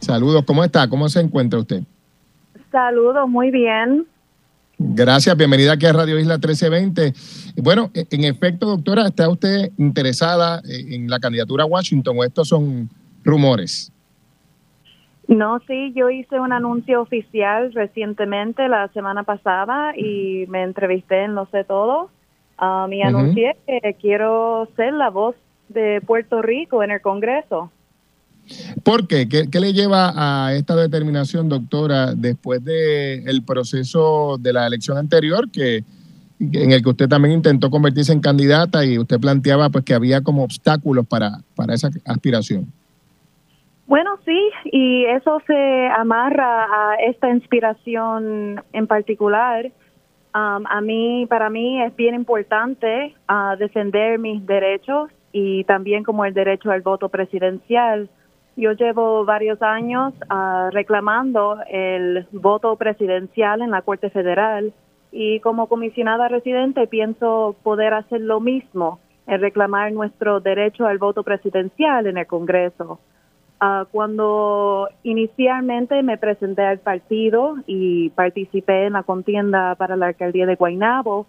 Saludos, ¿cómo está? ¿Cómo se encuentra usted? Saludos, muy bien. Gracias, bienvenida aquí a Radio Isla 1320. Bueno, e, en efecto, doctora, ¿está usted interesada eh, en la candidatura a Washington o estos son rumores? No, sí, yo hice un anuncio oficial recientemente, la semana pasada, y me entrevisté en Lo Sé Todo. Um, y anuncié que quiero ser la voz de Puerto Rico en el Congreso. ¿Por qué? ¿Qué, le lleva a esta determinación, doctora, después del el proceso de la elección anterior, que en el que usted también intentó convertirse en candidata y usted planteaba pues que había como obstáculos para, para esa aspiración? Bueno, sí, y eso se amarra a esta inspiración en particular. Um, a mí, para mí es bien importante uh, defender mis derechos y también como el derecho al voto presidencial yo llevo varios años uh, reclamando el voto presidencial en la Corte Federal y como comisionada residente pienso poder hacer lo mismo en reclamar nuestro derecho al voto presidencial en el Congreso. Uh, cuando inicialmente me presenté al partido y participé en la contienda para la alcaldía de Guaynabo,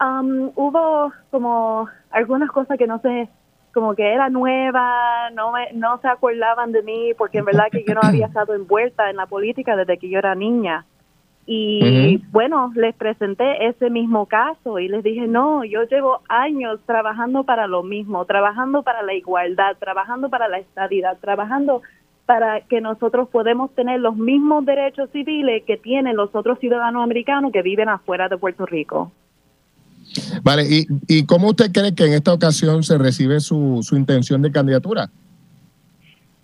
um, hubo como algunas cosas que no sé como que era nueva, no no se acordaban de mí porque en verdad que yo no había estado envuelta en la política desde que yo era niña. Y bueno, les presenté ese mismo caso y les dije, no, yo llevo años trabajando para lo mismo, trabajando para la igualdad, trabajando para la estabilidad, trabajando para que nosotros podemos tener los mismos derechos civiles que tienen los otros ciudadanos americanos que viven afuera de Puerto Rico. Vale, ¿y, y cómo usted cree que en esta ocasión se recibe su, su intención de candidatura?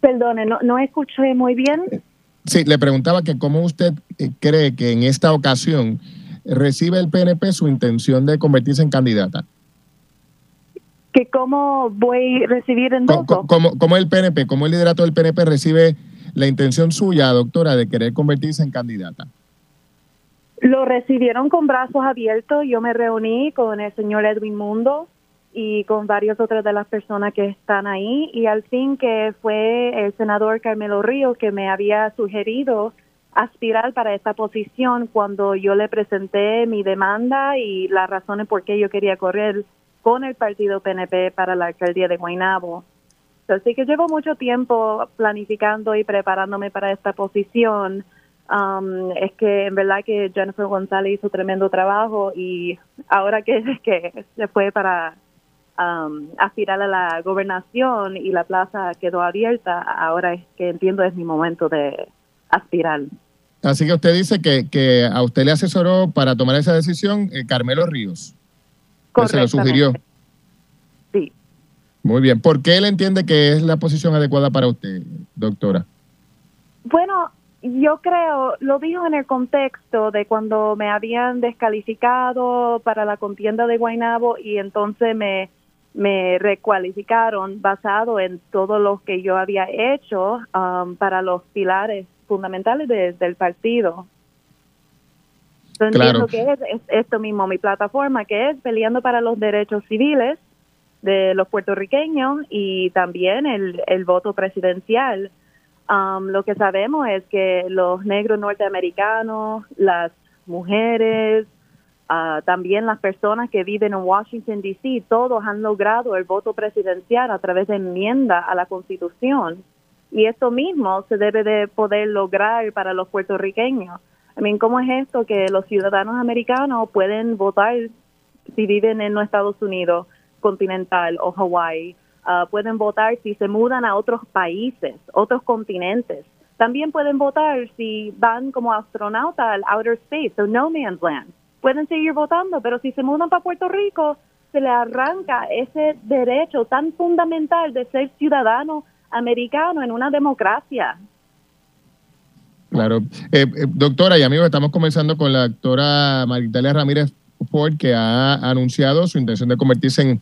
Perdone, no, no escuché muy bien. Sí, le preguntaba que cómo usted eh, cree que en esta ocasión recibe el PNP su intención de convertirse en candidata. ¿Que cómo voy a recibir en ¿Cómo, cómo, cómo el PNP, cómo el liderato del PNP recibe la intención suya, doctora, de querer convertirse en candidata? Lo recibieron con brazos abiertos. Yo me reuní con el señor Edwin Mundo y con varias otras de las personas que están ahí y al fin que fue el senador Carmelo Ríos que me había sugerido aspirar para esta posición cuando yo le presenté mi demanda y las razones por qué yo quería correr con el partido PNP para la alcaldía de Guaynabo. Así que llevo mucho tiempo planificando y preparándome para esta posición Um, es que en verdad que Jennifer González hizo tremendo trabajo y ahora que, que se fue para um, aspirar a la gobernación y la plaza quedó abierta, ahora es que entiendo es mi momento de aspirar. Así que usted dice que, que a usted le asesoró para tomar esa decisión eh, Carmelo Ríos. Que se lo sugirió. Sí. Muy bien. ¿Por qué él entiende que es la posición adecuada para usted, doctora? Bueno, yo creo, lo dijo en el contexto de cuando me habían descalificado para la contienda de Guaynabo y entonces me, me recualificaron basado en todo lo que yo había hecho um, para los pilares fundamentales del partido. Yo entiendo que es, esto mismo, mi plataforma, que es peleando para los derechos civiles de los puertorriqueños y también el, el voto presidencial. Um, lo que sabemos es que los negros norteamericanos, las mujeres, uh, también las personas que viven en Washington, D.C., todos han logrado el voto presidencial a través de enmienda a la Constitución. Y esto mismo se debe de poder lograr para los puertorriqueños. I ¿cómo es esto que los ciudadanos americanos pueden votar si viven en los Estados Unidos continental o Hawaii? Uh, pueden votar si se mudan a otros países, otros continentes. También pueden votar si van como astronauta al outer space, o no man's land. Pueden seguir votando, pero si se mudan para Puerto Rico, se le arranca ese derecho tan fundamental de ser ciudadano americano en una democracia. Claro. Eh, eh, doctora y amigos, estamos comenzando con la doctora Maritalia Ramírez Ford, que ha anunciado su intención de convertirse en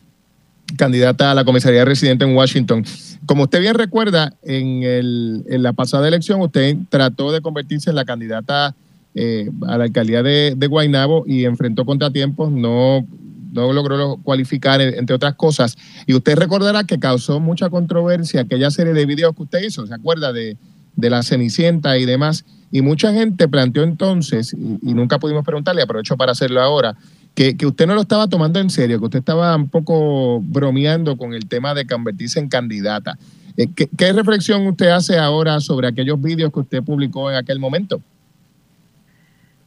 candidata a la comisaría residente en Washington. Como usted bien recuerda, en, el, en la pasada elección usted trató de convertirse en la candidata eh, a la alcaldía de, de Guaynabo y enfrentó contratiempos, no no logró cualificar, entre otras cosas. Y usted recordará que causó mucha controversia aquella serie de videos que usted hizo, ¿se acuerda? De, la Cenicienta y demás. Y mucha gente planteó entonces, y, nunca pudimos preguntarle, aprovecho para hacerlo ahora, que, usted no lo estaba tomando en serio, que usted estaba un poco bromeando con el tema de convertirse en candidata. Eh, ¿Qué, qué reflexión usted hace ahora sobre aquellos videos que usted publicó en aquel momento?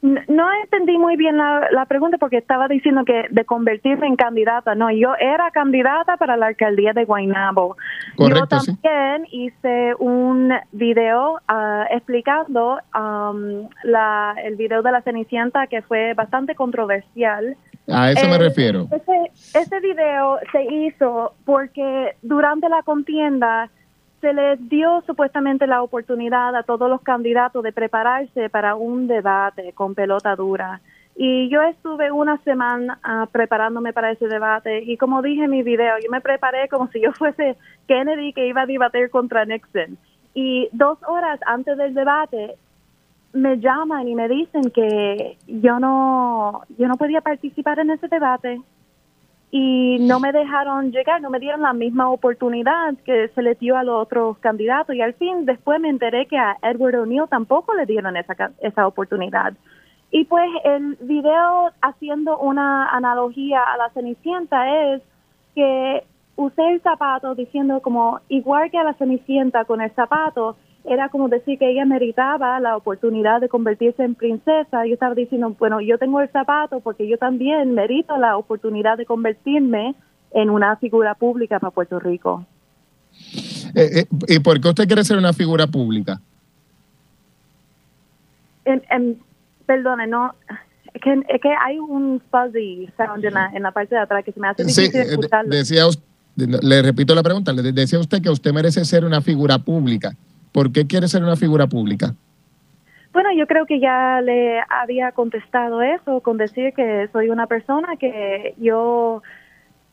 No entendí muy bien la, pregunta porque estaba diciendo que de convertirse en candidata. No, yo era candidata para la alcaldía de Guaynabo. yo también hice un video uh, explicando um, la, el video de la Cenicienta que fue bastante controversial. A eso me refiero. Ese, ese video se hizo porque durante la contienda se les dio supuestamente la oportunidad a todos los candidatos de prepararse para un debate con pelota dura. Y yo estuve una semana ah, preparándome para ese debate y como dije en mi video, yo me preparé como si yo fuese Kennedy que iba a debatir contra Nixon. Y dos horas antes del debate me llaman y me dicen que yo no, yo no podía participar en ese debate y no me dejaron llegar, no me dieron la misma oportunidad que se le dio a los otros candidatos y al fin después me enteré que a Edward O'Neill tampoco le dieron esa, esa oportunidad. Y pues el video haciendo una analogía a la Cenicienta es que usé el zapato diciendo como igual que a la Cenicienta con el zapato, era como decir que ella meritaba la oportunidad de convertirse en princesa. Yo estaba diciendo, bueno, yo tengo el zapato porque yo también merito la oportunidad de convertirme en una figura pública para Puerto Rico. Eh, eh, ¿Y por qué usted quiere ser una figura pública? perdone, no, es que, hay un fuzzy sound en la, en la, parte de atrás que se me hace difícil eh, escucharlo. Decía, le repito la pregunta, le decía usted que usted merece ser una figura pública. ¿Por qué quiere ser una figura pública? Bueno, yo creo que ya le había contestado eso con decir que soy una persona que yo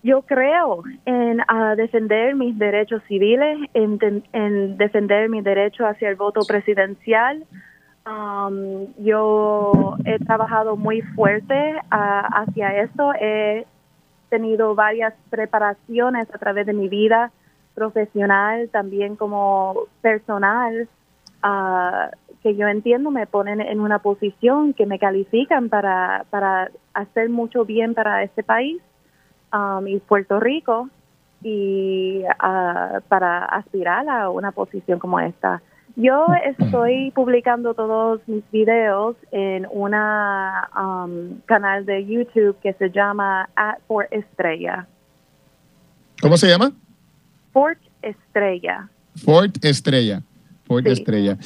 yo creo en defender mis derechos civiles, en, defender mi derecho hacia el voto presidencial. Um, yo he trabajado muy fuerte hacia eso. He tenido varias preparaciones a través de mi vida profesional, también como personal, uh, que yo entiendo me ponen en una posición que me califican para, para hacer mucho bien para este país um, y Puerto Rico y uh, para aspirar a una posición como esta. Yo estoy publicando todos mis videos en una um, canal de YouTube que se llama At for Estrella. ¿Cómo se llama? Fort Estrella. Fort Estrella. Fort Sí. Estrella.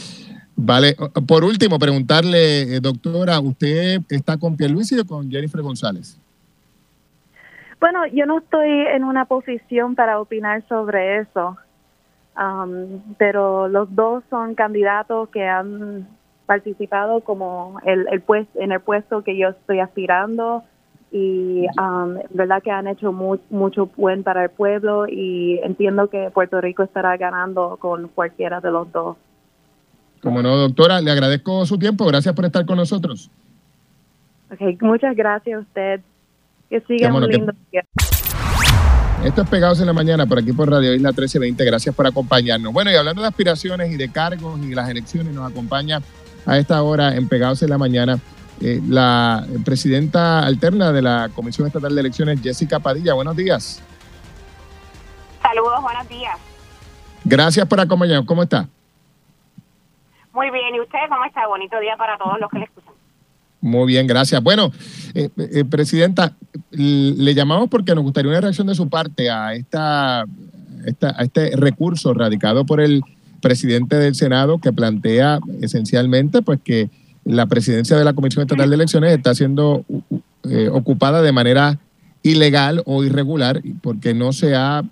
Vale, por último, preguntarle, eh, doctora, ¿usted está con Pierluisi o con Jennifer González? Bueno, yo no estoy en una posición para opinar sobre eso, um, pero los dos son candidatos que han participado como el, el pues, en el puesto que yo estoy aspirando y um, verdad que han hecho mu- mucho buen para el pueblo y entiendo que Puerto Rico estará ganando con cualquiera de los dos. Como no, doctora, le agradezco su tiempo. Gracias por estar con nosotros. Okay, muchas gracias a usted. Que siga un lindo día. Esto es Pegados en la Mañana, por aquí por Radio Isla 1320. Gracias por acompañarnos. Bueno, y hablando de aspiraciones y de cargos y las elecciones, nos acompaña a esta hora en Pegados en la Mañana eh, la presidenta alterna de la Comisión Estatal de Elecciones, Jessica Padilla. Buenos días. Saludos, buenos días. Gracias por acompañarnos. ¿Cómo está? Muy bien, ¿y usted cómo está? Bonito día para todos los que le escuchan. Muy bien, gracias. Bueno, eh, eh, Presidenta, le llamamos porque nos gustaría una reacción de su parte a, esta, esta- a este recurso radicado por el presidente del Senado que plantea esencialmente pues que la presidencia de la Comisión Estatal de Elecciones está siendo eh, ocupada de manera ilegal o irregular porque no se ha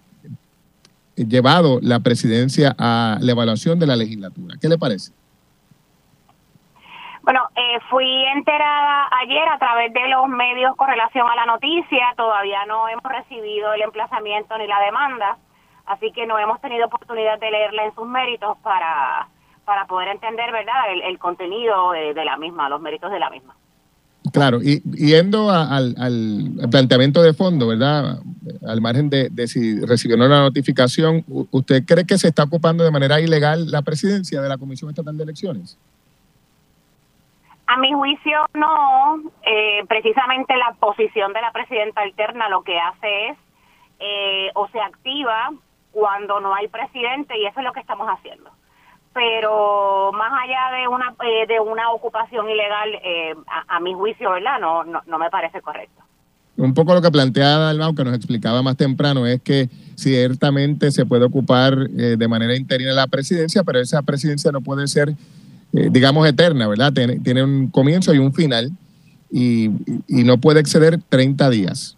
llevado la presidencia a la evaluación de la legislatura. ¿Qué le parece? Bueno, eh, fui enterada ayer a través de los medios con relación a la noticia. Todavía no hemos recibido el emplazamiento ni la demanda, así que no hemos tenido oportunidad de leerla en sus méritos para, para poder entender, ¿verdad?, el, el contenido de, de la misma, los méritos de la misma. Claro, y yendo a- al, al planteamiento de fondo, ¿verdad? Al margen de, de si recibió o no la notificación, ¿usted cree que se está ocupando de manera ilegal la presidencia de la Comisión Estatal de Elecciones? A mi juicio, no. Eh, precisamente la posición de la presidenta alterna lo que hace es eh, o se activa cuando no hay presidente y eso es lo que estamos haciendo. Pero más allá de una eh, de una ocupación ilegal, eh, a, mi juicio, ¿verdad? No, no, no me parece correcto. Un poco lo que planteaba Dalmau, que nos explicaba más temprano, es que ciertamente se puede ocupar eh, de manera interina la presidencia, pero esa presidencia no puede ser, eh, digamos, eterna, ¿verdad? Tiene, tiene un comienzo y un final y, y no puede exceder 30 días.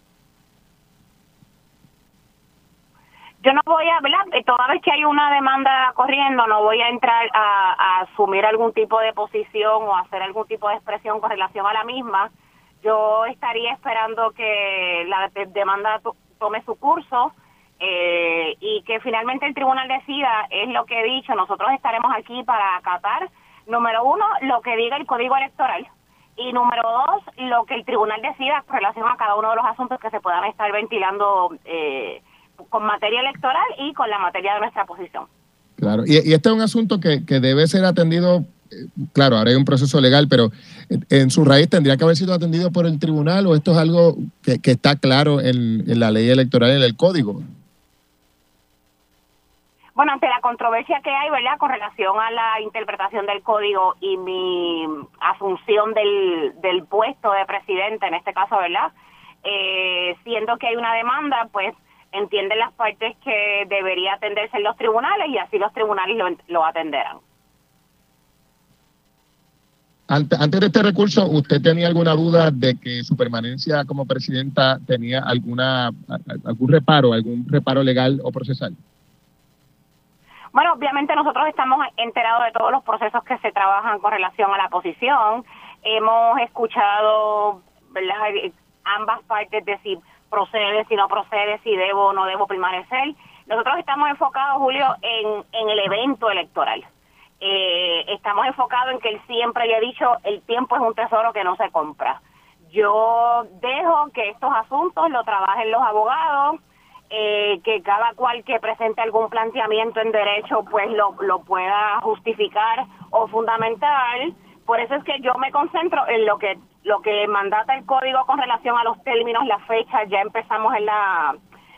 Yo no voy a, ¿verdad? Eh, Toda vez que hay una demanda corriendo, no voy a entrar a, asumir algún tipo de posición o hacer algún tipo de expresión con relación a la misma. Yo estaría esperando que la de- demanda to- tome su curso eh, y que finalmente el tribunal decida, es lo que he dicho, nosotros estaremos aquí para acatar, número uno, lo que diga el código electoral. Y número dos, lo que el tribunal decida con relación a cada uno de los asuntos que se puedan estar ventilando eh, con materia electoral y con la materia de nuestra posición. Claro, y, y este es un asunto que, que debe ser atendido, eh, claro, ahora hay un proceso legal, pero en, en su raíz tendría que haber sido atendido por el tribunal o esto es algo que, que está claro en, en la ley electoral, en el código. Bueno, ante la controversia que hay, ¿verdad?, con relación a la interpretación del código y mi asunción del, del puesto de presidente, en este caso, ¿verdad?, eh, siendo que hay una demanda, pues entienden las partes que debería atenderse en los tribunales y así los tribunales lo, lo atenderán. Ante- Antes de este recurso, ¿usted tenía alguna duda de que su permanencia como presidenta tenía alguna algún reparo, algún reparo legal o procesal? Bueno, obviamente nosotros estamos enterados de todos los procesos que se trabajan con relación a la posición. Hemos escuchado ¿verdad? Eh, ambas partes de si procede, si no procede, si debo o no debo permanecer. Nosotros estamos enfocados, Julio, en, en el evento electoral. Eh, estamos enfocados en que él siempre le ha dicho, el tiempo es un tesoro que no se compra. Yo dejo que estos asuntos lo trabajen los abogados, eh, que cada cual que presente algún planteamiento en derecho pues lo, lo pueda justificar o fundamentar. Por eso es que yo me concentro en lo que lo que mandata el código con relación a los términos, las fechas. Ya empezamos en la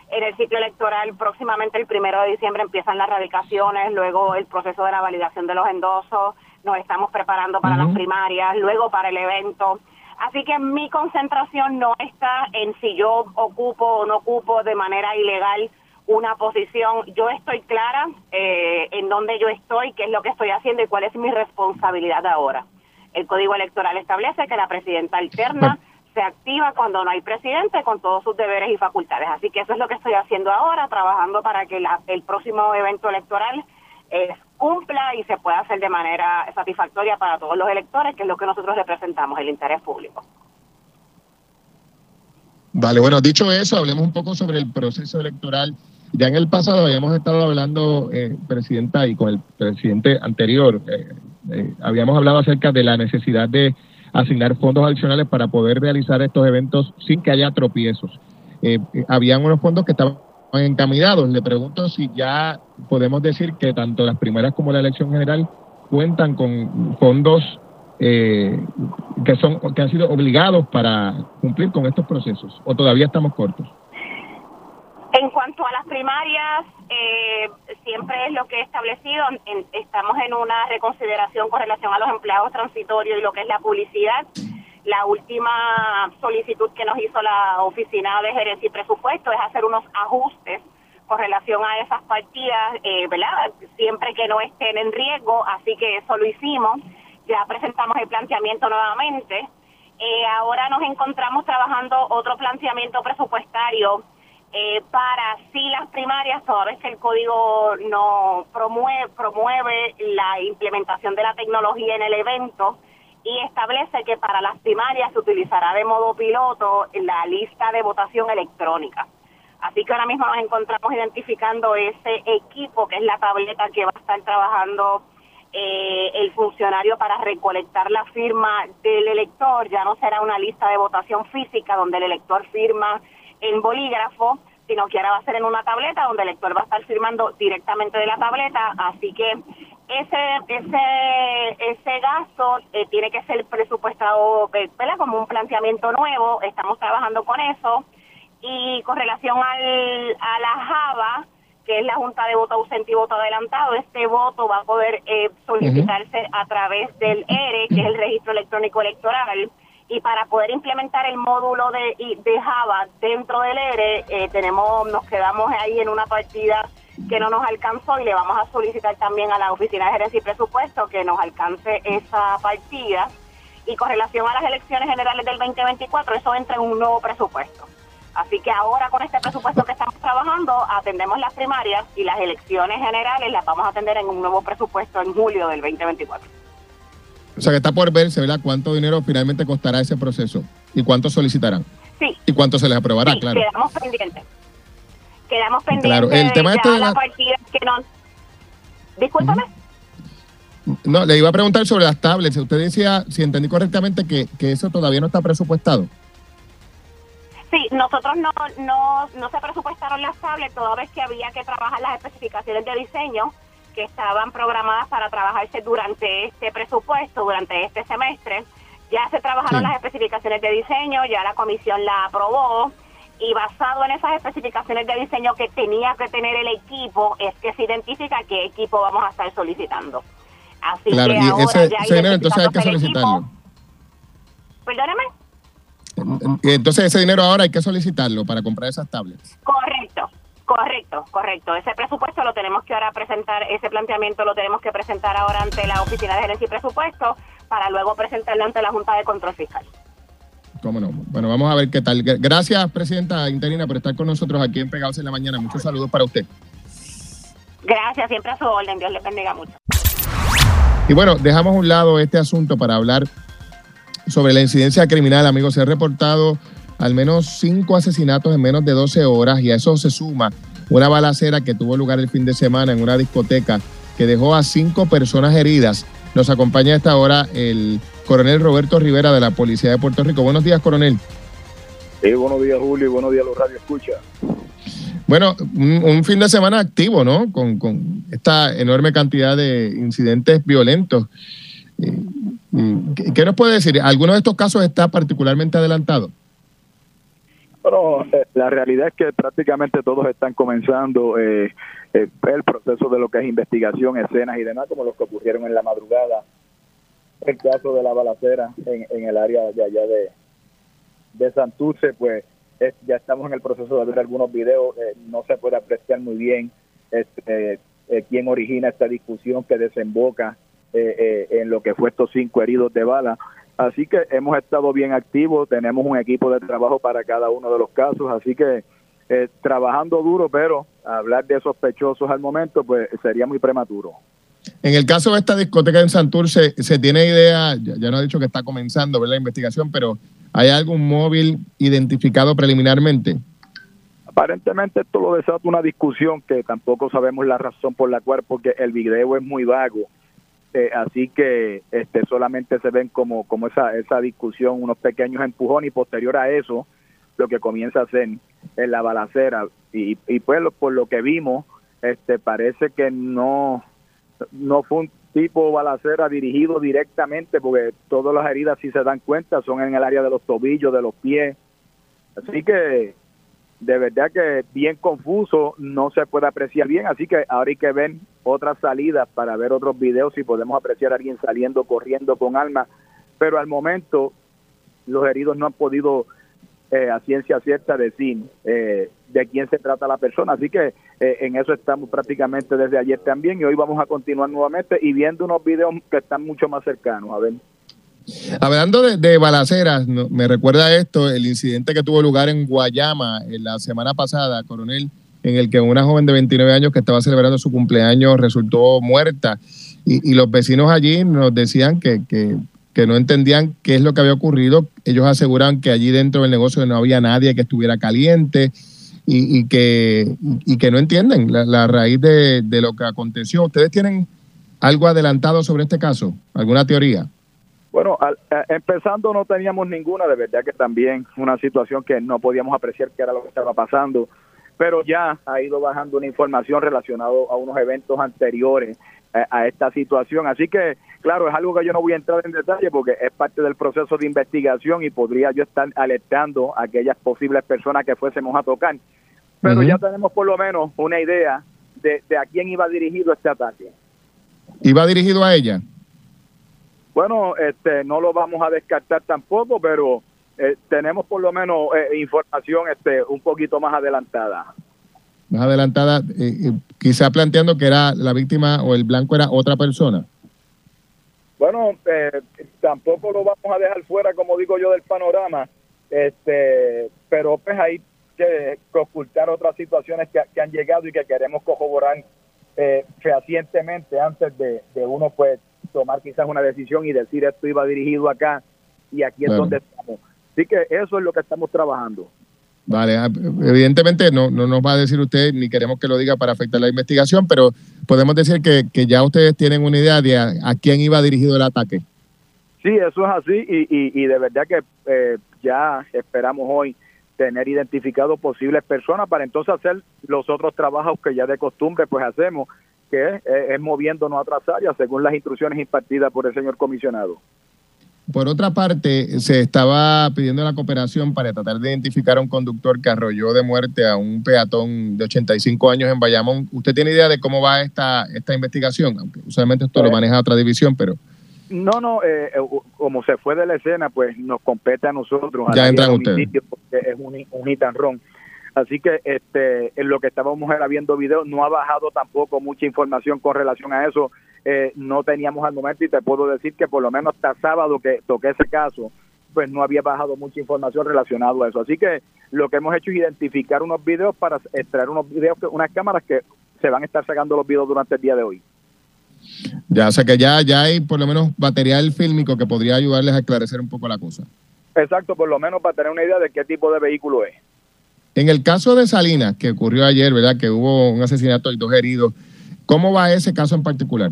en el ciclo electoral próximamente el primero de diciembre empiezan las radicaciones, luego el proceso de la validación de los endosos, nos estamos preparando para las primarias, luego para el evento. Así que mi concentración no está en si yo ocupo o no ocupo de manera ilegal una posición. Yo estoy clara eh, en dónde yo estoy, qué es lo que estoy haciendo y cuál es mi responsabilidad ahora. El Código Electoral establece que la presidenta alterna se activa cuando no hay presidente con todos sus deberes y facultades. Así que eso es lo que estoy haciendo ahora, trabajando para que el próximo evento electoral eh, cumpla y se pueda hacer de manera satisfactoria para todos los electores, que es lo que nosotros representamos, el interés público. Vale, bueno, dicho eso, hablemos un poco sobre el proceso electoral. Ya en el pasado habíamos estado hablando, eh, Presidenta, y con el presidente anterior, eh, eh, habíamos hablado acerca de la necesidad de asignar fondos adicionales para poder realizar estos eventos sin que haya tropiezos. Eh, habían unos fondos que estaban encaminados. Le pregunto si ya podemos decir que tanto las primeras como la elección general cuentan con fondos eh, que son que han sido obligados para cumplir con estos procesos o todavía estamos cortos. En cuanto a las primarias, eh, siempre es lo que he establecido. estamos en una reconsideración con relación a los empleados transitorios y lo que es la publicidad. La última solicitud que nos hizo la Oficina de Gerencia y Presupuesto es hacer unos ajustes con relación a esas partidas, eh, ¿verdad? Siempre que no estén en riesgo, así que eso lo hicimos. Ya presentamos el planteamiento nuevamente. Eh, ahora nos encontramos trabajando otro planteamiento presupuestario eh, para si las primarias, toda vez que el código no promueve, promueve la implementación de la tecnología en el evento y establece que para las primarias se utilizará de modo piloto la lista de votación electrónica. Así que ahora mismo nos encontramos identificando ese equipo que es la tableta que va a estar trabajando eh, el funcionario para recolectar la firma del elector. Ya no será una lista de votación física donde el elector firma en bolígrafo, sino que ahora va a ser en una tableta donde el lector va a estar firmando directamente de la tableta, así que ese ese ese gasto eh, tiene que ser presupuestado eh, como un planteamiento nuevo, estamos trabajando con eso. Y con relación al, a la Java, que es la Junta de Voto Ausente y Voto Adelantado, este voto va a poder eh, solicitarse a través del ERE, que es el Registro Electrónico Electoral, y para poder implementar el módulo de, de Java dentro del ERE, eh, tenemos, nos quedamos ahí en una partida que no nos alcanzó y le vamos a solicitar también a la Oficina de Gerencia y Presupuesto que nos alcance esa partida. Y con relación a las elecciones generales del 2024, eso entra en un nuevo presupuesto. Así que ahora con este presupuesto que estamos trabajando, atendemos las primarias y las elecciones generales las vamos a atender en un nuevo presupuesto en julio del 2024. O sea que está por verse, ¿verdad? ¿Cuánto dinero finalmente costará ese proceso? ¿Y cuánto solicitarán? Sí. ¿Y cuánto se les aprobará? claro. Quedamos pendientes. Quedamos pendientes. Claro, el tema este de la... partida que no... Discúlpame. No, le iba a preguntar sobre las tablets. Usted decía, si entendí correctamente, que, que eso todavía no está presupuestado. Sí, nosotros no, no, no se presupuestaron las tablets toda vez que había que trabajar las especificaciones de diseño que estaban programadas para trabajarse durante este presupuesto, durante este semestre. Ya se trabajaron las especificaciones de diseño, ya la comisión la aprobó y basado en esas especificaciones de diseño que tenía que tener el equipo, es que se identifica qué equipo vamos a estar solicitando. Así claro, que y ese, dinero entonces hay que solicitarlo. Perdóneme. Entonces ese dinero ahora hay que solicitarlo para comprar esas tablets. Correcto. Correcto, correcto. Ese presupuesto lo tenemos que ahora presentar, ese planteamiento lo tenemos que presentar ahora ante la Oficina de Gerencia y Presupuesto para luego presentarlo ante la Junta de Control Fiscal. Cómo no. Bueno, vamos a ver qué tal. Gracias, Presidenta Interina, por estar con nosotros aquí en Pegados en la Mañana. Muchos saludos para usted. Gracias, siempre a su orden. Dios le bendiga mucho. Y bueno, dejamos a un lado este asunto para hablar sobre la incidencia criminal, amigos. Se ha reportado al menos cinco asesinatos en menos de 12 horas y a eso se suma una balacera que tuvo lugar el fin de semana en una discoteca que dejó a cinco personas heridas. Nos acompaña a esta hora el coronel Roberto Rivera de la Policía de Puerto Rico. Buenos días, coronel. Sí, buenos días, Julio, y buenos días, los Radio Escucha. Bueno, un, fin de semana activo, ¿no? Con, con, esta enorme cantidad de incidentes violentos. Eh, ¿Qué nos puede decir? ¿Alguno de estos casos está particularmente adelantado? Bueno, eh, la realidad es que prácticamente todos están comenzando eh, eh, el proceso de lo que es investigación, escenas y demás, como los que ocurrieron en la madrugada. El caso de la balacera en, el área de allá de, de Santurce, pues ya estamos en el proceso de ver algunos videos, no se puede apreciar muy bien este, quién origina esta discusión que desemboca en lo que fue estos cinco heridos de bala. Así que hemos estado bien activos, tenemos un equipo de trabajo para cada uno de los casos, así que eh, trabajando duro, pero hablar de sospechosos al momento pues sería muy prematuro. En el caso de esta discoteca en Santurce, ¿se tiene idea? Ya, no ha dicho que está comenzando la investigación, pero ¿hay algún móvil identificado preliminarmente? Aparentemente esto lo desata una discusión que tampoco sabemos la razón por la cual, porque el video es muy vago eh, así que este solamente se ven como como esa esa discusión unos pequeños empujones y posterior a eso lo que comienza a hacer en la balacera. Y, y pues por lo que vimos este parece que no no fue un tipo balacera dirigido directamente porque todas las heridas si se dan cuenta son en el área de los tobillos de los pies. Así que de verdad que bien confuso, no se puede apreciar bien, así que ahora hay que ver otras salidas para ver otros videos si podemos apreciar a alguien saliendo corriendo con alma, pero al momento los heridos no han podido eh, a ciencia cierta decir eh, de quién se trata la persona, así que eh, en eso estamos prácticamente desde ayer también y hoy vamos a continuar nuevamente y viendo unos videos que están mucho más cercanos, a ver. Hablando de, balaceras, me recuerda esto, el incidente que tuvo lugar en Guayama en la semana pasada, coronel, en el que una joven de 29 años que estaba celebrando su cumpleaños resultó muerta. Y, los vecinos allí nos decían que, no entendían qué es lo que había ocurrido. Ellos aseguran que allí dentro del negocio no había nadie que estuviera caliente y, que, y que no entienden la, raíz de, de lo que aconteció. ¿Ustedes tienen algo adelantado sobre este caso? ¿Alguna teoría? Bueno, empezando no teníamos ninguna, de verdad que también una situación que no podíamos apreciar qué era lo que estaba pasando, pero ya ha ido bajando una información relacionada a unos eventos anteriores eh, a, esta situación. Así que, claro, es algo que yo no voy a entrar en detalle porque es parte del proceso de investigación y podría yo estar alertando a aquellas posibles personas que fuésemos a tocar. Pero ya tenemos por lo menos una idea de, de a quién iba dirigido este ataque. ¿Iba dirigido a ella? Bueno, este, no lo vamos a descartar tampoco, pero eh, tenemos por lo menos eh, información este, un poquito más adelantada. Más adelantada, eh, quizá planteando que era la víctima o el blanco era otra persona. Bueno, tampoco lo vamos a dejar fuera, como digo yo, del panorama, este, pero pues hay que, ocultar otras situaciones que, han llegado y que queremos corroborar fehacientemente antes de, de uno pues tomar quizás una decisión y decir esto iba dirigido acá y aquí es donde estamos. Así que eso es lo que estamos trabajando. Vale, ah, evidentemente no, no nos va a decir usted, ni queremos que lo diga para afectar la investigación, pero podemos decir que, ya ustedes tienen una idea de a, quién iba dirigido el ataque. Sí, eso es así y, y, de verdad que eh, ya esperamos hoy tener identificado posibles personas para entonces hacer los otros trabajos que ya de costumbre pues hacemos que es, moviéndonos a otras áreas según las instrucciones impartidas por el señor comisionado. Por otra parte, se estaba pidiendo la cooperación para tratar de identificar a un conductor que arrolló de muerte a un peatón de 85 años en Bayamón. ¿Usted tiene idea de cómo va esta, esta investigación? Aunque usualmente esto lo pues, maneja otra división, pero... No, no, eh, eh, como se fue de la escena, pues nos compete a nosotros. Ya entran ustedes. Porque es un, un Así que este, en lo que estábamos viendo videos, no ha bajado tampoco mucha información con relación a eso. Eh, no teníamos al momento y te puedo decir que por lo menos hasta sábado que toqué ese caso, pues no había bajado mucha información relacionada a eso. Así que lo que hemos hecho es identificar unos videos para extraer unos videos, unas cámaras que se van a estar sacando los videos durante el día de hoy. Ya, o sea que ya, ya hay por lo menos material fílmico que podría ayudarles a esclarecer un poco la cosa. Exacto, por lo menos para tener una idea de qué tipo de vehículo es. En el caso de Salinas, que ocurrió ayer, ¿verdad? Que hubo un asesinato y dos heridos, ¿cómo va ese caso en particular?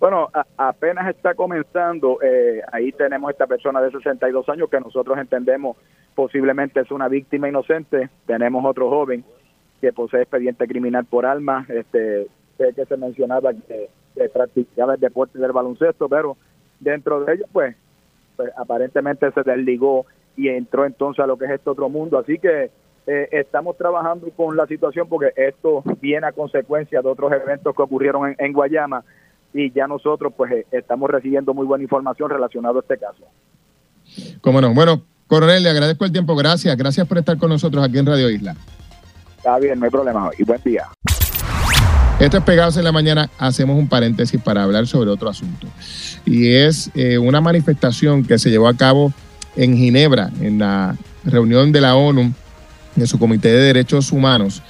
Bueno, apenas está comenzando. Eh, ahí tenemos esta persona de 62 años que nosotros entendemos posiblemente es una víctima inocente. Tenemos otro joven que posee expediente criminal por alma. Este, sé que se mencionaba que, practicaba el deporte del baloncesto, pero dentro de ellos, pues, pues aparentemente se desligó y entró entonces a lo que es este otro mundo. Así que eh, estamos trabajando con la situación porque esto viene a consecuencia de otros eventos que ocurrieron en, Guayama y ya nosotros pues eh, estamos recibiendo muy buena información relacionada a este caso. Cómo no. Bueno, Coronel, le agradezco el tiempo. Gracias. Gracias por estar con nosotros aquí en Radio Isla. Está bien, no hay problema. Y buen día. Esto es Pegados en la Mañana. Hacemos un paréntesis para hablar sobre otro asunto. Y es eh, una manifestación que se llevó a cabo en Ginebra, en la reunión de la ONU, en su Comité de Derechos Humanos.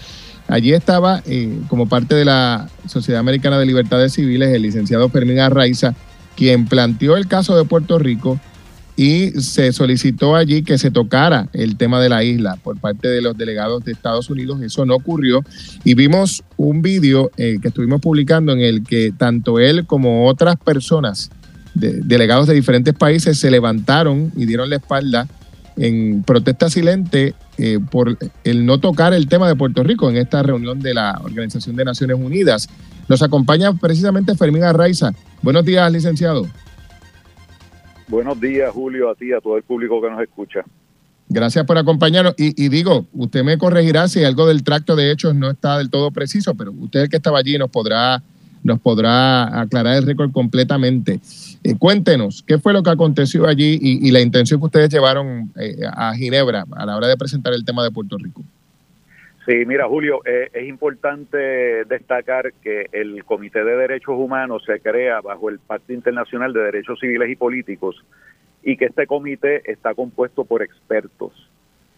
Allí estaba, eh, como parte de la Sociedad Americana de Libertades Civiles, el licenciado Fermín Arraiza, quien planteó el caso de Puerto Rico y se solicitó allí que se tocara el tema de la isla por parte de los delegados de Estados Unidos. Eso no ocurrió y vimos un vídeo eh, que estuvimos publicando en el que tanto él como otras personas, delegados de diferentes países, se levantaron y dieron la espalda en protesta silente eh, por el no tocar el tema de Puerto Rico en esta reunión de la Organización de Naciones Unidas. Nos acompaña precisamente Fermín Arraiza. Buenos días, licenciado. Buenos días, Julio, a ti, y a todo el público que nos escucha. Gracias por acompañarnos. Y, digo, usted me corregirá si algo del tracto de hechos no está del todo preciso, pero usted el que estaba allí nos podrá, nos podrá aclarar el récord completamente. Eh, cuéntenos, ¿qué fue lo que aconteció allí y, la intención que ustedes llevaron eh, a Ginebra a la hora de presentar el tema de Puerto Rico? Sí, mira, Julio, eh, es importante destacar que el Comité de Derechos Humanos se crea bajo el Pacto Internacional de Derechos Civiles y Políticos y que este comité está compuesto por expertos.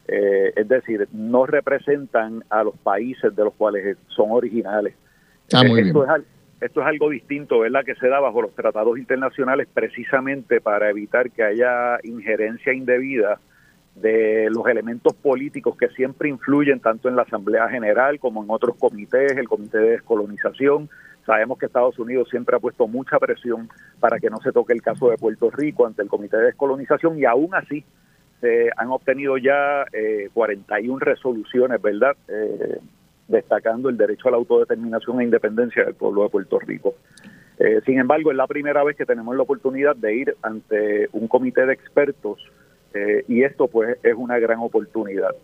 Eh, es decir, no representan a los países de los cuales son originales. Ah, muy esto, bien. Es, esto es algo distinto, ¿verdad? Que se da bajo los tratados internacionales precisamente para evitar que haya injerencia indebida de los elementos políticos que siempre influyen tanto en la Asamblea General como en otros comités, el Comité de Descolonización. Sabemos que Estados Unidos siempre ha puesto mucha presión para que no se toque el caso de Puerto Rico ante el Comité de Descolonización y aún así se han obtenido ya eh, 41 resoluciones, ¿verdad? Eh, destacando el derecho a la autodeterminación e independencia del pueblo de Puerto Rico. Eh, sin embargo, es la primera vez que tenemos la oportunidad de ir ante un comité de expertos eh, y esto pues es una gran oportunidad.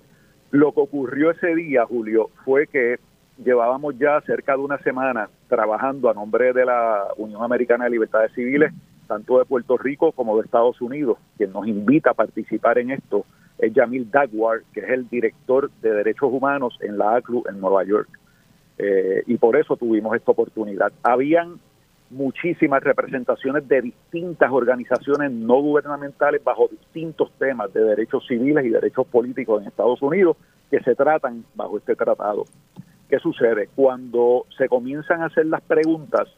Lo que ocurrió ese día, Julio, fue que llevábamos ya cerca de una semana trabajando a nombre de la Unión Americana de Libertades Civiles, tanto de Puerto Rico como de Estados Unidos. Quien nos invita a participar en esto es Yamil Dagwar, que es el director de Derechos Humanos en la ACLU en Nueva York. Eh, y por eso tuvimos esta oportunidad. Habían muchísimas representaciones de distintas organizaciones no gubernamentales bajo distintos temas de derechos civiles y derechos políticos en Estados Unidos que se tratan bajo este tratado. ¿Qué sucede? Cuando se comienzan a hacer las preguntas,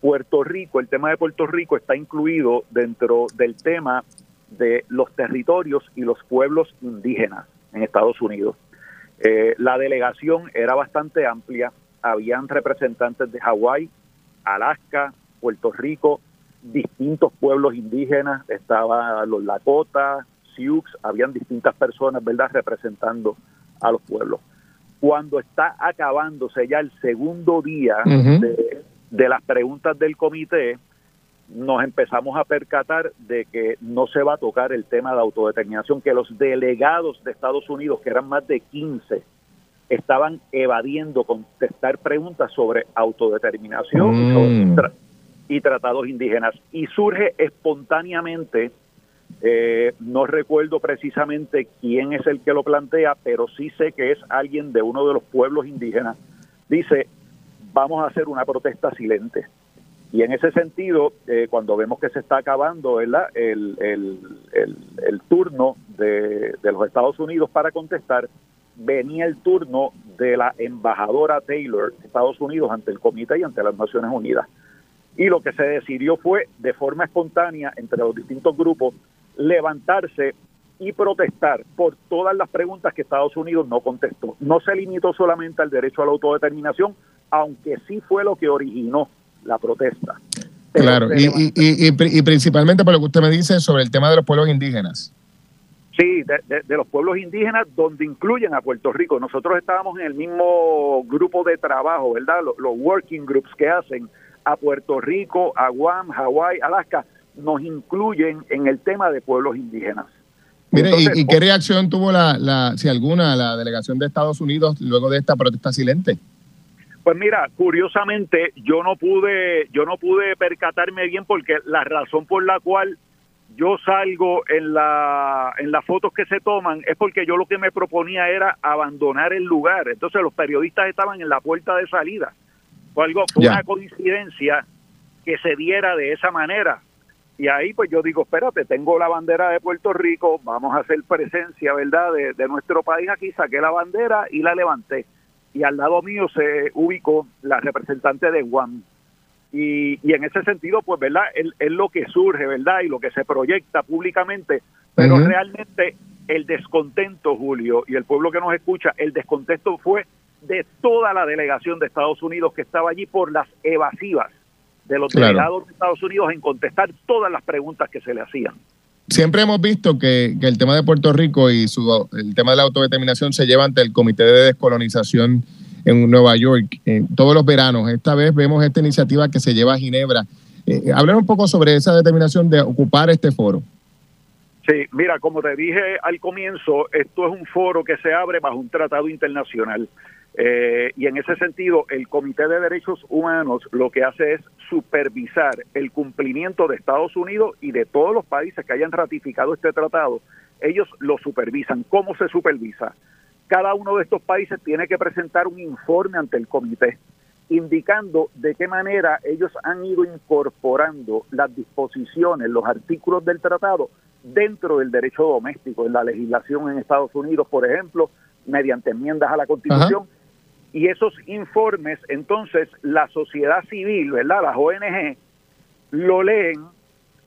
Puerto Rico, el tema de Puerto Rico está incluido dentro del tema de los territorios y los pueblos indígenas en Estados Unidos. Eh, la delegación era bastante amplia, habían representantes de Hawái, Alaska, Puerto Rico, distintos pueblos indígenas, estaban los Lakota, Sioux, habían distintas personas, ¿verdad?, representando a los pueblos. Cuando está acabándose ya el segundo día de, de las preguntas del comité, nos empezamos a percatar de que no se va a tocar el tema de autodeterminación, que los delegados de Estados Unidos, que eran más de 15, estaban evadiendo contestar preguntas sobre autodeterminación Mm. y tratados indígenas. Y surge espontáneamente, eh, no recuerdo precisamente quién es el que lo plantea, pero sí sé que es alguien de uno de los pueblos indígenas, dice, vamos a hacer una protesta silente. Y en ese sentido, eh, cuando vemos que se está acabando el, el, el turno de, de los Estados Unidos para contestar, venía el turno de la embajadora Taylor de Estados Unidos ante el comité y ante las Naciones Unidas. Y lo que se decidió fue, de forma espontánea, entre los distintos grupos, levantarse y protestar por todas las preguntas que Estados Unidos no contestó. No se limitó solamente al derecho a la autodeterminación, aunque sí fue lo que originó la protesta. Pero Claro, y, y, y, y pri- y principalmente por lo que usted me dice sobre el tema de los pueblos indígenas. Sí, de, de- de los pueblos indígenas, donde incluyen a Puerto Rico. Nosotros estábamos en el mismo grupo de trabajo, ¿verdad? Los, los working groups que hacen a Puerto Rico, a Guam, Hawái, Alaska, nos incluyen en el tema de pueblos indígenas. Mire, Entonces, y, y qué reacción tuvo la, la, si alguna, la delegación de Estados Unidos luego de esta protesta silente? Pues mira, curiosamente yo no pude, yo no pude percatarme bien porque la razón por la cual yo salgo en la en las fotos que se toman es porque yo lo que me proponía era abandonar el lugar. Entonces los periodistas estaban en la puerta de salida. Fue algo fue una coincidencia que se diera de esa manera. Y ahí pues yo digo, espérate, tengo la bandera de Puerto Rico, vamos a hacer presencia, ¿verdad?, de, de nuestro país aquí, saqué la bandera y la levanté. Y al lado mío se ubicó la representante de Guam. Y, y en ese sentido, pues, ¿verdad?, es, lo que surge, ¿verdad?, y lo que se proyecta públicamente, pero realmente el descontento, Julio, y el pueblo que nos escucha, el descontento fue de toda la delegación de Estados Unidos que estaba allí por las evasivas de los delegados de Estados Unidos en contestar todas las preguntas que se le hacían. Siempre hemos visto que, el tema de Puerto Rico y su, el tema de la autodeterminación se lleva ante el Comité de Descolonización en Nueva York eh, todos los veranos. Esta vez vemos esta iniciativa que se lleva a Ginebra. Eh, hablar un poco sobre esa determinación de ocupar este foro. Sí, mira, como te dije al comienzo, esto es un foro que se abre bajo un tratado internacional. Eh, y en ese sentido, el Comité de Derechos Humanos lo que hace es supervisar el cumplimiento de Estados Unidos y de todos los países que hayan ratificado este tratado. Ellos lo supervisan. ¿Cómo se supervisa? Cada uno de estos países tiene que presentar un informe ante el comité indicando de qué manera ellos han ido incorporando las disposiciones, los artículos del tratado dentro del derecho doméstico, en la legislación en Estados Unidos, por ejemplo, mediante enmiendas a la Constitución, y esos informes, entonces, la sociedad civil, ¿verdad? Las ONG, lo leen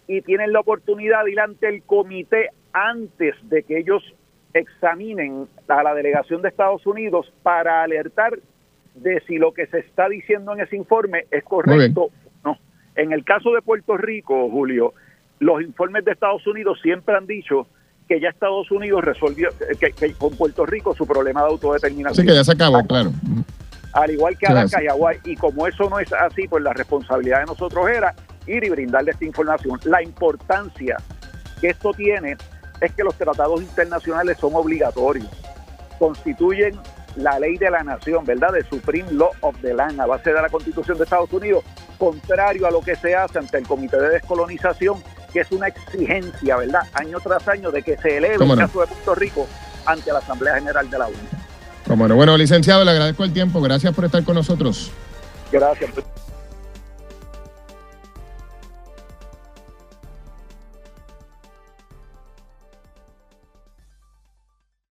y tienen la oportunidad de ir ante el comité antes de que ellos examinen a la delegación de Estados Unidos para alertar de si lo que se está diciendo en ese informe es correcto o no. En el caso de Puerto Rico, Julio, los informes de Estados Unidos siempre han dicho que ya Estados Unidos resolvió que, con Puerto Rico su problema de autodeterminación. Sí, que ya se acabó, claro. Al igual que Alaska y Hawái. Y como eso no es así, pues la responsabilidad de nosotros era ir y brindarle esta información. La importancia que esto tiene es que los tratados internacionales son obligatorios. Constituyen la ley de la nación, ¿verdad? De Supreme Law of the Land, a base de la Constitución de Estados Unidos, contrario a lo que se hace ante el Comité de Descolonización que es una exigencia, ¿verdad?, año tras año de que se eleve el caso de Puerto Rico ante la Asamblea General de la ONU. Bueno, bueno, licenciado, le agradezco el tiempo. Gracias por estar con nosotros. Gracias.